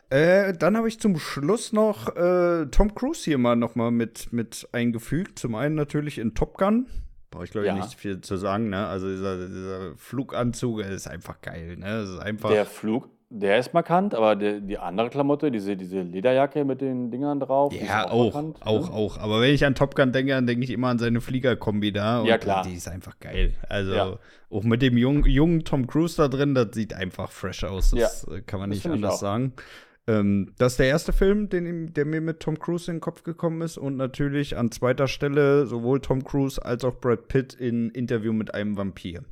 Speaker 2: Äh, dann habe ich zum Schluss noch äh, Tom Cruise hier mal noch mal mit, mit eingefügt. Zum einen natürlich in Top Gun. Brauche ich, glaube ich, ja. nicht viel zu sagen. Ne? Also dieser, dieser Fluganzug ist einfach geil. Ne? Das ist einfach
Speaker 3: der Flug, der ist markant, aber der, die andere Klamotte, diese, diese Lederjacke mit den Dingern drauf,
Speaker 2: ja, auch, auch, markant, auch, ne? auch. Aber wenn ich an Top Gun denke, dann denke ich immer an seine Fliegerkombi da.
Speaker 3: ja, klar.
Speaker 2: Die ist einfach geil. Also ja. auch mit dem jungen, jungen Tom Cruise da drin, das sieht einfach fresh aus. Das ja. kann man nicht anders sagen. Ähm, das ist der erste Film, den, der mir mit Tom Cruise in den Kopf gekommen ist. Und natürlich an zweiter Stelle sowohl Tom Cruise als auch Brad Pitt in Interview mit einem Vampir.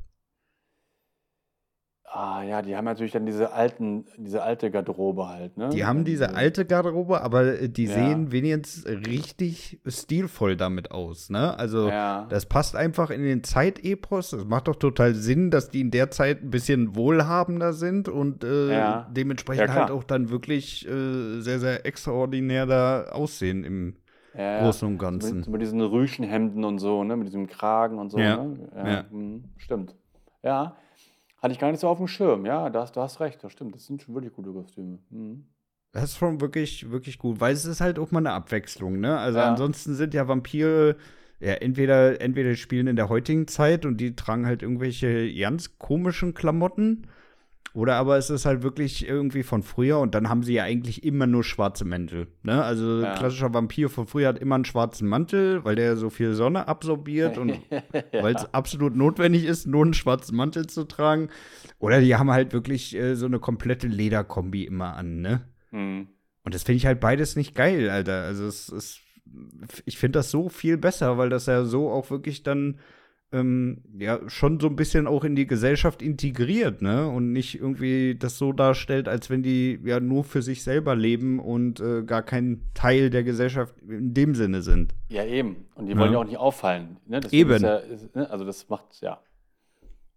Speaker 3: Ah ja, die haben natürlich dann diese alten, diese alte Garderobe halt, ne?
Speaker 2: Die haben diese alte Garderobe, aber äh, die ja. sehen wenigstens richtig stilvoll damit aus, ne? Also ja. das passt einfach in den Zeitepos. Es macht doch total Sinn, dass die in der Zeit ein bisschen wohlhabender sind und äh, ja. dementsprechend halt auch dann wirklich äh, sehr, sehr extraordinär da aussehen im Großen und Ganzen.
Speaker 3: Mit, mit diesen Rüschenhemden und so, ne? Mit diesem Kragen und so, ne? Ja. Mh, stimmt. Ja. Hatte ich gar nicht so auf dem Schirm. Ja, da hast, du hast recht, das stimmt. Das sind schon wirklich gute Kostüme. Mhm.
Speaker 2: Das ist schon wirklich, wirklich gut, weil es ist halt auch mal eine Abwechslung, ne? Also ja. ansonsten sind ja Vampire ja entweder, entweder spielen in der heutigen Zeit und die tragen halt irgendwelche ganz komischen Klamotten oder aber es ist halt wirklich irgendwie von früher und dann haben sie ja eigentlich immer nur schwarze Mäntel. Ne? Also ja. klassischer Vampir von früher hat immer einen schwarzen Mantel, weil der so viel Sonne absorbiert und ja. weil es absolut notwendig ist, nur einen schwarzen Mantel zu tragen. Oder die haben halt wirklich äh, so eine komplette Lederkombi immer an, ne? Mhm. Und das finde ich halt beides nicht geil, Alter. Also es ist, ich finde das so viel besser, weil das ja so auch wirklich dann ähm, ja schon so ein bisschen auch in die Gesellschaft integriert, ne? Und nicht irgendwie das so darstellt, als wenn die ja nur für sich selber leben und äh, gar kein Teil der Gesellschaft in dem Sinne sind.
Speaker 3: Ja, eben. Und die wollen ja, ja auch nicht auffallen. Ne?
Speaker 2: eben.
Speaker 3: Ja, ist, ne? Also das macht, ja.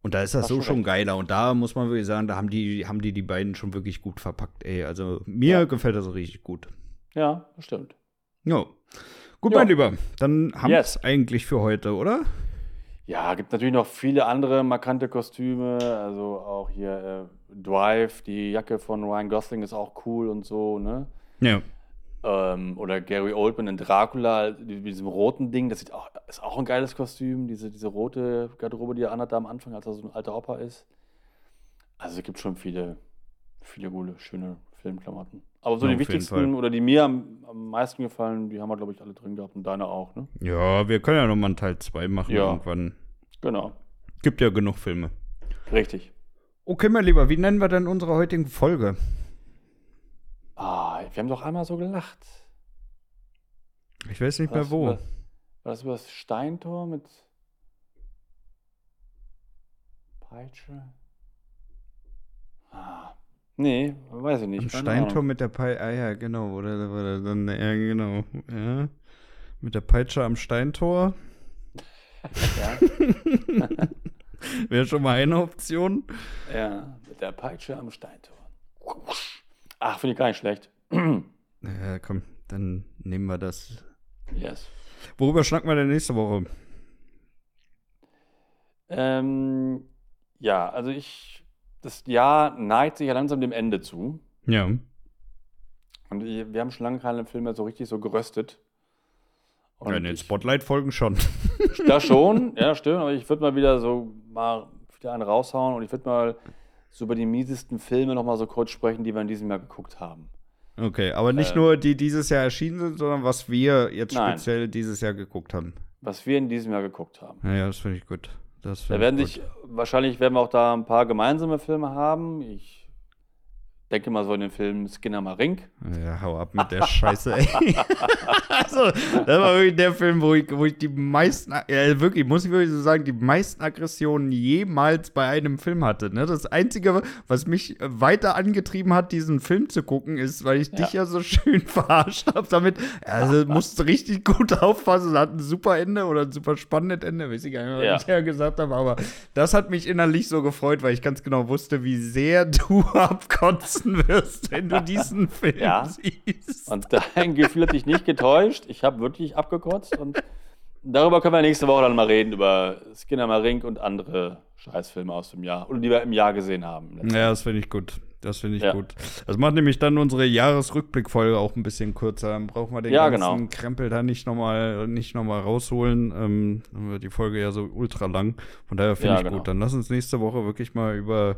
Speaker 2: Und da ist das, das so schon geiler. Und da muss man wirklich sagen, da haben die, haben die die beiden schon wirklich gut verpackt, ey. Also mir ja. gefällt das richtig gut.
Speaker 3: Ja, stimmt.
Speaker 2: Ja. Gut, jo. mein Lieber, dann haben wir es eigentlich für heute, oder?
Speaker 3: Ja, gibt natürlich noch viele andere markante Kostüme. Also auch hier äh, Drive, die Jacke von Ryan Gosling ist auch cool und so, ne?
Speaker 2: Ja.
Speaker 3: Ähm, oder Gary Oldman in Dracula mit diesem roten Ding, das sieht auch, ist auch ein geiles Kostüm, diese, diese rote Garderobe, die er anhatte am Anfang, als er so ein alter Opa ist. Also es gibt schon viele, viele coole, schöne Filmklamotten. Aber so ja, die wichtigsten oder die mir am, am, meisten gefallen, die haben wir, glaube ich, alle drin gehabt und deine auch, ne?
Speaker 2: Ja, wir können ja nochmal einen Teil 2 machen
Speaker 3: ja,
Speaker 2: irgendwann.
Speaker 3: Genau.
Speaker 2: Gibt ja genug Filme.
Speaker 3: Richtig.
Speaker 2: Okay, mein Lieber, wie nennen wir denn unsere heutigen Folge?
Speaker 3: Ah, wir haben doch einmal so gelacht.
Speaker 2: Ich weiß nicht mehr wo.
Speaker 3: Über, war das über das Steintor mit Peitsche? Ah. Nee, weiß ich nicht. Am
Speaker 2: Steintor mit der Peitsche. Ah ja, genau. Oder, oder dann, ja, genau. Ja. Mit der Peitsche am Steintor. Ja. Wäre schon mal eine Option.
Speaker 3: Ja, mit der Peitsche am Steintor. Ach, finde ich gar nicht schlecht.
Speaker 2: ja, komm, dann nehmen wir das.
Speaker 3: Yes.
Speaker 2: Worüber schnacken wir denn nächste Woche?
Speaker 3: Ähm, ja, also ich das Jahr neigt sich ja langsam dem Ende zu.
Speaker 2: Ja.
Speaker 3: Und wir haben schon lange keine Filme so richtig so geröstet.
Speaker 2: Und ja, in den Spotlight-Folgen schon.
Speaker 3: Das schon, ja, stimmt. Aber ich würde mal wieder so mal wieder einen raushauen und ich würde mal so über die miesesten Filme nochmal so kurz sprechen, die wir in diesem Jahr geguckt haben.
Speaker 2: Okay, aber nicht äh, nur die dieses Jahr erschienen sind, sondern was wir jetzt nein. speziell dieses Jahr geguckt haben.
Speaker 3: Was wir in diesem Jahr geguckt haben.
Speaker 2: Ja, ja das finde ich gut.
Speaker 3: Da werden sich, wahrscheinlich werden wir auch da ein paar gemeinsame Filme haben. Ich denke mal so in den Film Skinner Marink.
Speaker 2: Ja, hau ab mit der Scheiße, ey. also, das war wirklich der Film, wo ich, wo ich die meisten, ja, wirklich, muss ich wirklich so sagen, die meisten Aggressionen jemals bei einem Film hatte. Ne? Das Einzige, was mich weiter angetrieben hat, diesen Film zu gucken, ist, weil ich ja. dich ja so schön verarscht habe damit. Also, musst du richtig gut aufpassen. Es hat ein super Ende oder ein super spannendes Ende, weiß ich gar nicht, was ja. ich ja gesagt habe. Aber das hat mich innerlich so gefreut, weil ich ganz genau wusste, wie sehr du abkotzt kotzen wirst, wenn du diesen Film ja. siehst.
Speaker 3: Und dein Gefühl hat dich nicht getäuscht. Ich habe wirklich abgekotzt und darüber können wir nächste Woche dann mal reden, über Skinner Marink und andere Scheißfilme aus dem Jahr. Oder die wir im Jahr gesehen haben.
Speaker 2: Ja, das finde ich gut. Das finde ich ja. gut. Das macht nämlich dann unsere Jahresrückblickfolge auch ein bisschen kürzer. Dann brauchen wir den ja, ganzen genau. Krempel da nicht nochmal noch rausholen. Ähm, dann wird die Folge ja so ultra lang. Von daher finde ja, ich genau. gut. Dann lass uns nächste Woche wirklich mal über,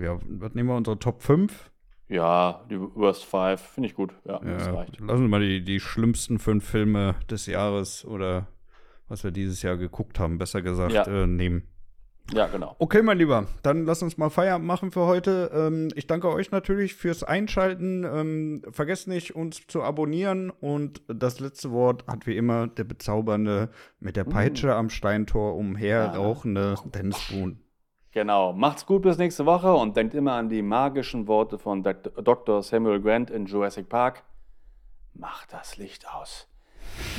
Speaker 2: ja, was nehmen wir, unsere Top 5?
Speaker 3: Ja, die Worst Five finde ich gut. Ja,
Speaker 2: ja, das reicht. Lassen wir mal die, die schlimmsten fünf Filme des Jahres oder was wir dieses Jahr geguckt haben, besser gesagt, ja. äh, nehmen.
Speaker 3: Ja, genau.
Speaker 2: Okay, mein Lieber, dann lass uns mal Feierabend machen für heute. Ähm, ich danke euch natürlich fürs Einschalten. Ähm, vergesst nicht, uns zu abonnieren. Und das letzte Wort hat wie immer der bezaubernde, mit der Peitsche mm. am Steintor umherrauchende ja. Dennis Boone.
Speaker 3: Genau. Macht's gut bis nächste Woche und denkt immer an die magischen Worte von Dr. Samuel Grant in Jurassic Park. Mach das Licht aus.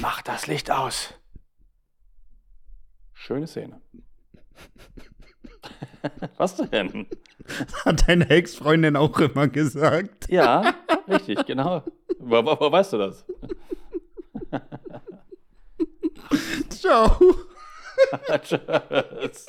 Speaker 3: Mach das Licht aus. Schöne Szene. Was denn?
Speaker 2: Hat deine Ex-Freundin auch immer gesagt.
Speaker 3: Ja, richtig, genau. Wo, wo, wo weißt du das?
Speaker 2: Ciao.
Speaker 3: Tschüss.